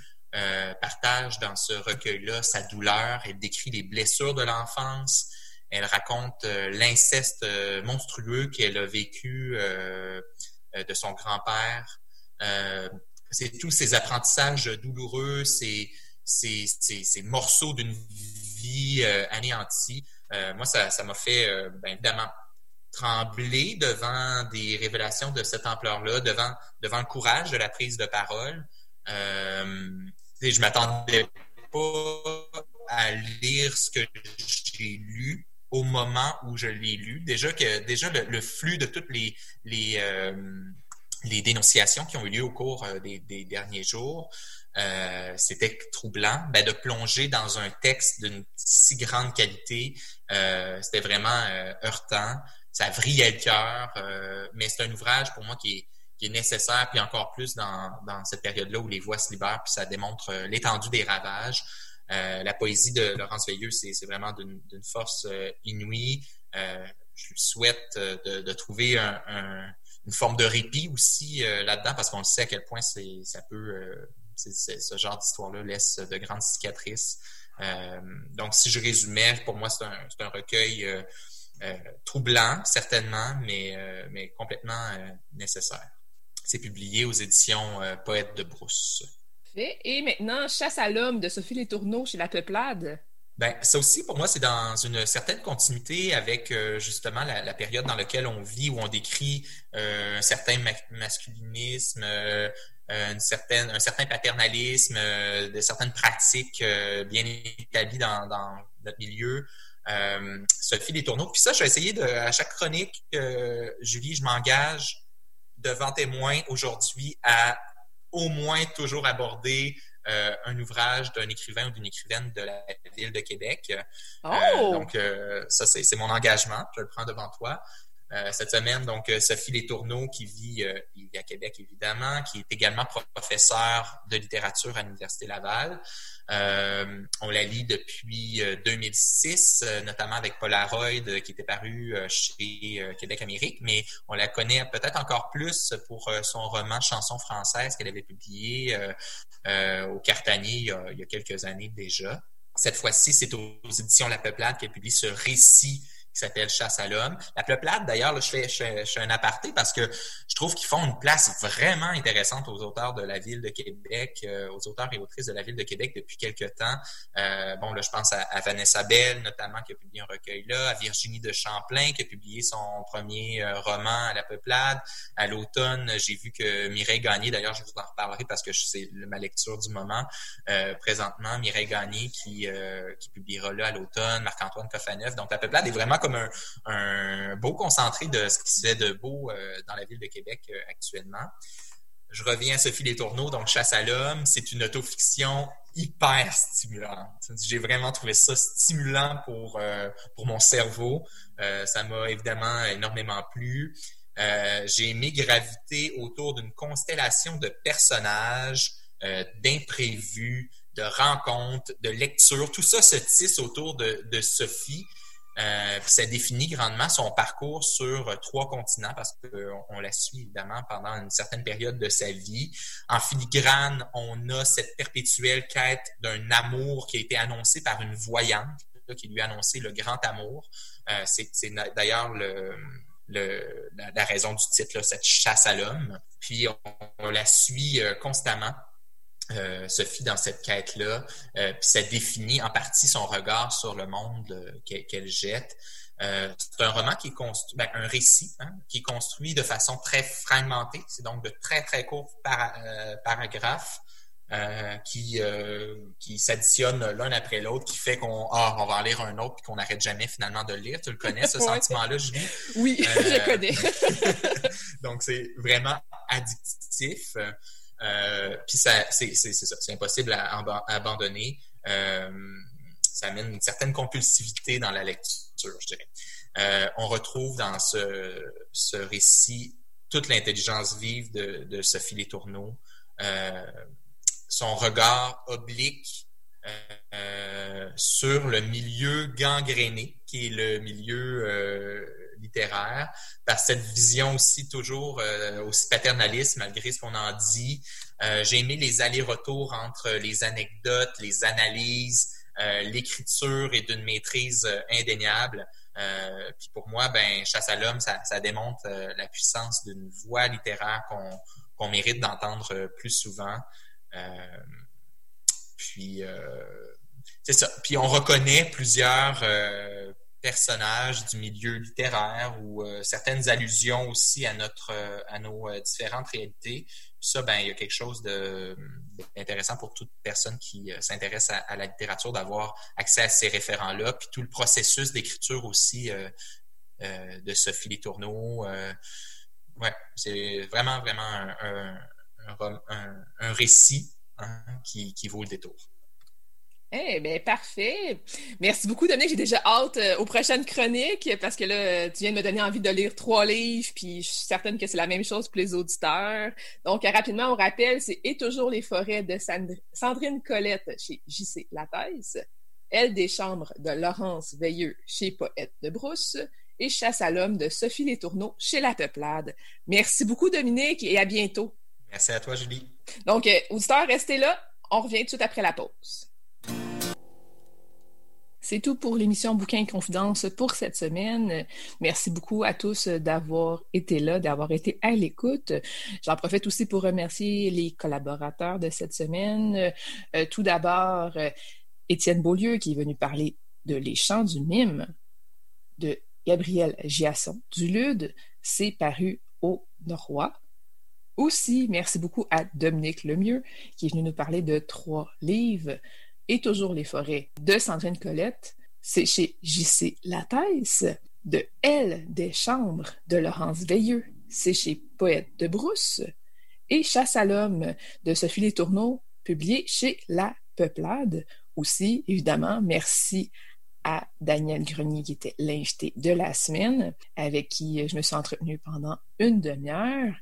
Speaker 7: partage dans ce recueil-là sa douleur. Elle décrit les blessures de l'enfance. Elle raconte euh, l'inceste euh, monstrueux qu'elle a vécu euh, de son grand-père. C'est tous ces apprentissages douloureux, ces, ces, ces, morceaux d'une vie anéantie. Moi, ça ça m'a fait, ben, évidemment, trembler devant des révélations de cette ampleur-là, devant, devant le courage de la prise de parole. Euh, je m'attendais pas à lire ce que j'ai lu au moment où je l'ai lu. Déjà que déjà le, flux de toutes les euh, les dénonciations qui ont eu lieu au cours euh, des, derniers jours, euh, c'était troublant. Ben, de plonger dans un texte d'une si grande qualité, c'était vraiment heurtant. Ça vrillait le cœur, mais c'est un ouvrage pour moi qui est, qui est nécessaire, puis encore plus dans, dans cette période-là où les voix se libèrent, puis ça démontre l'étendue des ravages. Euh, la poésie de Laurence Veilleux, c'est vraiment d'une force euh, inouïe. Euh, je souhaite de, trouver un, un, une forme de répit aussi là-dedans, parce qu'on sait à quel point ça peut ce genre d'histoire-là laisse de grandes cicatrices. Donc, si je résumais, pour moi, c'est un, recueil troublant, certainement, mais, mais complètement nécessaire. C'est publié aux éditions Poète de Brousse.
Speaker 2: Et maintenant, Chasse à l'homme de Sophie Les Tourneaux chez La Peuplade.
Speaker 7: Ben, ça aussi, pour moi, c'est dans une certaine continuité avec euh, justement la, période dans laquelle on vit, où on décrit euh, un certain ma- masculinisme, euh, une certaine, un certain paternalisme, de certaines pratiques bien établies dans, notre milieu. Sophie Les Tourneaux. Puis ça, je vais essayer de, à chaque chronique, Julie, je m'engage devant témoin aujourd'hui à au moins toujours aborder euh, un ouvrage d'un écrivain ou d'une écrivaine de la ville de Québec.
Speaker 2: Oh!
Speaker 7: Euh, donc, euh, ça, c'est mon engagement. Je le prends devant toi. Cette semaine, donc, Sophie Les Tourneaux, qui vit, qui vit à Québec, évidemment, qui est également professeure de littérature à l'Université Laval. Euh, on la lit depuis euh, 2006, euh, notamment avec Polaroid, euh, qui était paru euh, chez euh, Québec Amérique, mais on la connaît peut-être encore plus pour euh, son roman Chanson française qu'elle avait publié euh, euh, au Cartanier il y, a, il y a quelques années déjà. Cette fois-ci, c'est aux éditions La Peuplade qu'elle publie ce récit qui s'appelle Chasse à l'homme. La Peuplade, d'ailleurs, je fais, je, fais, un aparté parce que je trouve qu'ils font une place vraiment intéressante aux auteurs de la ville de Québec, euh, aux auteurs et autrices de la ville de Québec depuis quelques temps. Euh, bon, là, je pense à, Vanessa Bell, notamment, qui a publié un recueil là, à Virginie de Champlain, qui a publié son premier euh, roman à la Peuplade. À l'automne, j'ai vu que Mireille Gagné, d'ailleurs, je vous en reparlerai parce que c'est ma lecture du moment, présentement, Mireille Gagné qui, qui publiera là à l'automne, Marc-Antoine Coffaneuf. Donc, la Peuplade est vraiment comme un, beau concentré de ce qui se fait de beau euh, dans la ville de Québec euh, actuellement. Je reviens à Sophie Les Tourneaux, donc Chasse à l'homme. C'est une autofiction hyper stimulante. J'ai vraiment trouvé ça stimulant pour, euh, pour mon cerveau. ça m'a évidemment énormément plu. J'ai aimé graviter autour d'une constellation de personnages, d'imprévus, de rencontres, de lectures. Tout ça se tisse autour de, de Sophie. Euh, ça définit grandement son parcours sur euh, trois continents parce qu'on on la suit évidemment pendant une certaine période de sa vie. En filigrane, on a cette perpétuelle quête d'un amour qui a été annoncé par une voyante qui lui a annoncé le grand amour. Euh, c'est d'ailleurs le, le, la, raison du titre, là, cette chasse à l'homme. Puis on, on, la suit euh, constamment euh, Sophie dans cette quête-là, euh, puis ça définit en partie son regard sur le monde euh, qu'elle jette. c'est un roman qui est construit, ben, un récit hein, qui est construit de façon très fragmentée. C'est donc de très très courts paragraphes qui qui s'additionnent l'un après l'autre, qui fait qu'on ah, on va en lire un autre puis qu'on n'arrête jamais finalement de le lire. Tu le connais ce sentiment-là, Julie?
Speaker 2: Oui, je connais.
Speaker 7: donc c'est vraiment addictif. Euh, puis ça, c'est, c'est, ça, c'est impossible à, abandonner. Euh, ça amène une certaine compulsivité dans la lecture, je dirais. Euh, on retrouve dans ce, ce récit toute l'intelligence vive de, de Sophie euh, son regard oblique sur le milieu gangréné, qui est le milieu littéraire, par cette vision aussi toujours euh, aussi paternaliste, malgré ce qu'on en dit. Euh, j'ai aimé les allers-retours entre les anecdotes, les analyses, euh, l'écriture et d'une maîtrise indéniable. puis pour moi, ben Chasse à l'homme, ça, ça démontre la puissance d'une voix littéraire qu'on qu'on mérite d'entendre plus souvent. puis c'est ça. Puis on reconnaît plusieurs personnages du milieu littéraire ou euh, certaines allusions aussi à notre euh, à nos euh, différentes réalités. Ça, ben il y a quelque chose d'intéressant pour toute personne qui s'intéresse à, la littérature d'avoir accès à ces référents-là, puis tout le processus d'écriture aussi de Sophie Les Tourneaux. ouais, c'est vraiment vraiment un, un, un récit hein, qui, qui vaut le détour.
Speaker 2: Eh bien, parfait. Merci beaucoup, Dominique. J'ai déjà hâte euh, aux prochaines chroniques parce que là, tu viens de me donner envie de lire trois livres, puis je suis certaine que c'est la même chose pour les auditeurs. Donc, rapidement, on rappelle, c'est Et toujours les forêts de Sandrine Colette chez JC Lattès, Elle des chambres de Laurence Veilleux chez Poète de Brousse et Chasse à l'homme de Sophie Les Tourneaux chez La Peuplade. Merci beaucoup, Dominique, et à bientôt.
Speaker 7: Merci à toi, Julie.
Speaker 2: Donc, euh, auditeurs, restez là. On revient tout de suite après la pause. C'est tout pour l'émission Bouquin et Confidence pour cette semaine. Merci beaucoup à tous d'avoir été là, d'avoir été à l'écoute. J'en profite aussi pour remercier les collaborateurs de cette semaine. Euh, tout d'abord, Étienne Beaulieu qui est venu parler de Les Chants du Mime de Gabriel Giasson du Lude. C'est paru au Norrois. Aussi, merci beaucoup à Dominique Lemieux qui est venu nous parler de trois livres et toujours les forêts de Sandrine Colette, c'est chez J.C. Lattès, de Elle des chambres de Laurence Veilleux, c'est chez Poète de Brousse, et Chasse à l'homme de Sophie Les Tourneaux, publié chez La Peuplade. Aussi, évidemment, merci à Daniel Grenier, qui était l'invité de la semaine, avec qui je me suis entretenue pendant une demi-heure.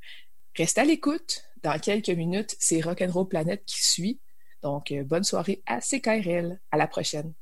Speaker 2: Reste à l'écoute. Dans quelques minutes, c'est Rock'n'Roll Planète qui suit. Donc, euh, bonne soirée à CKRL. À la prochaine.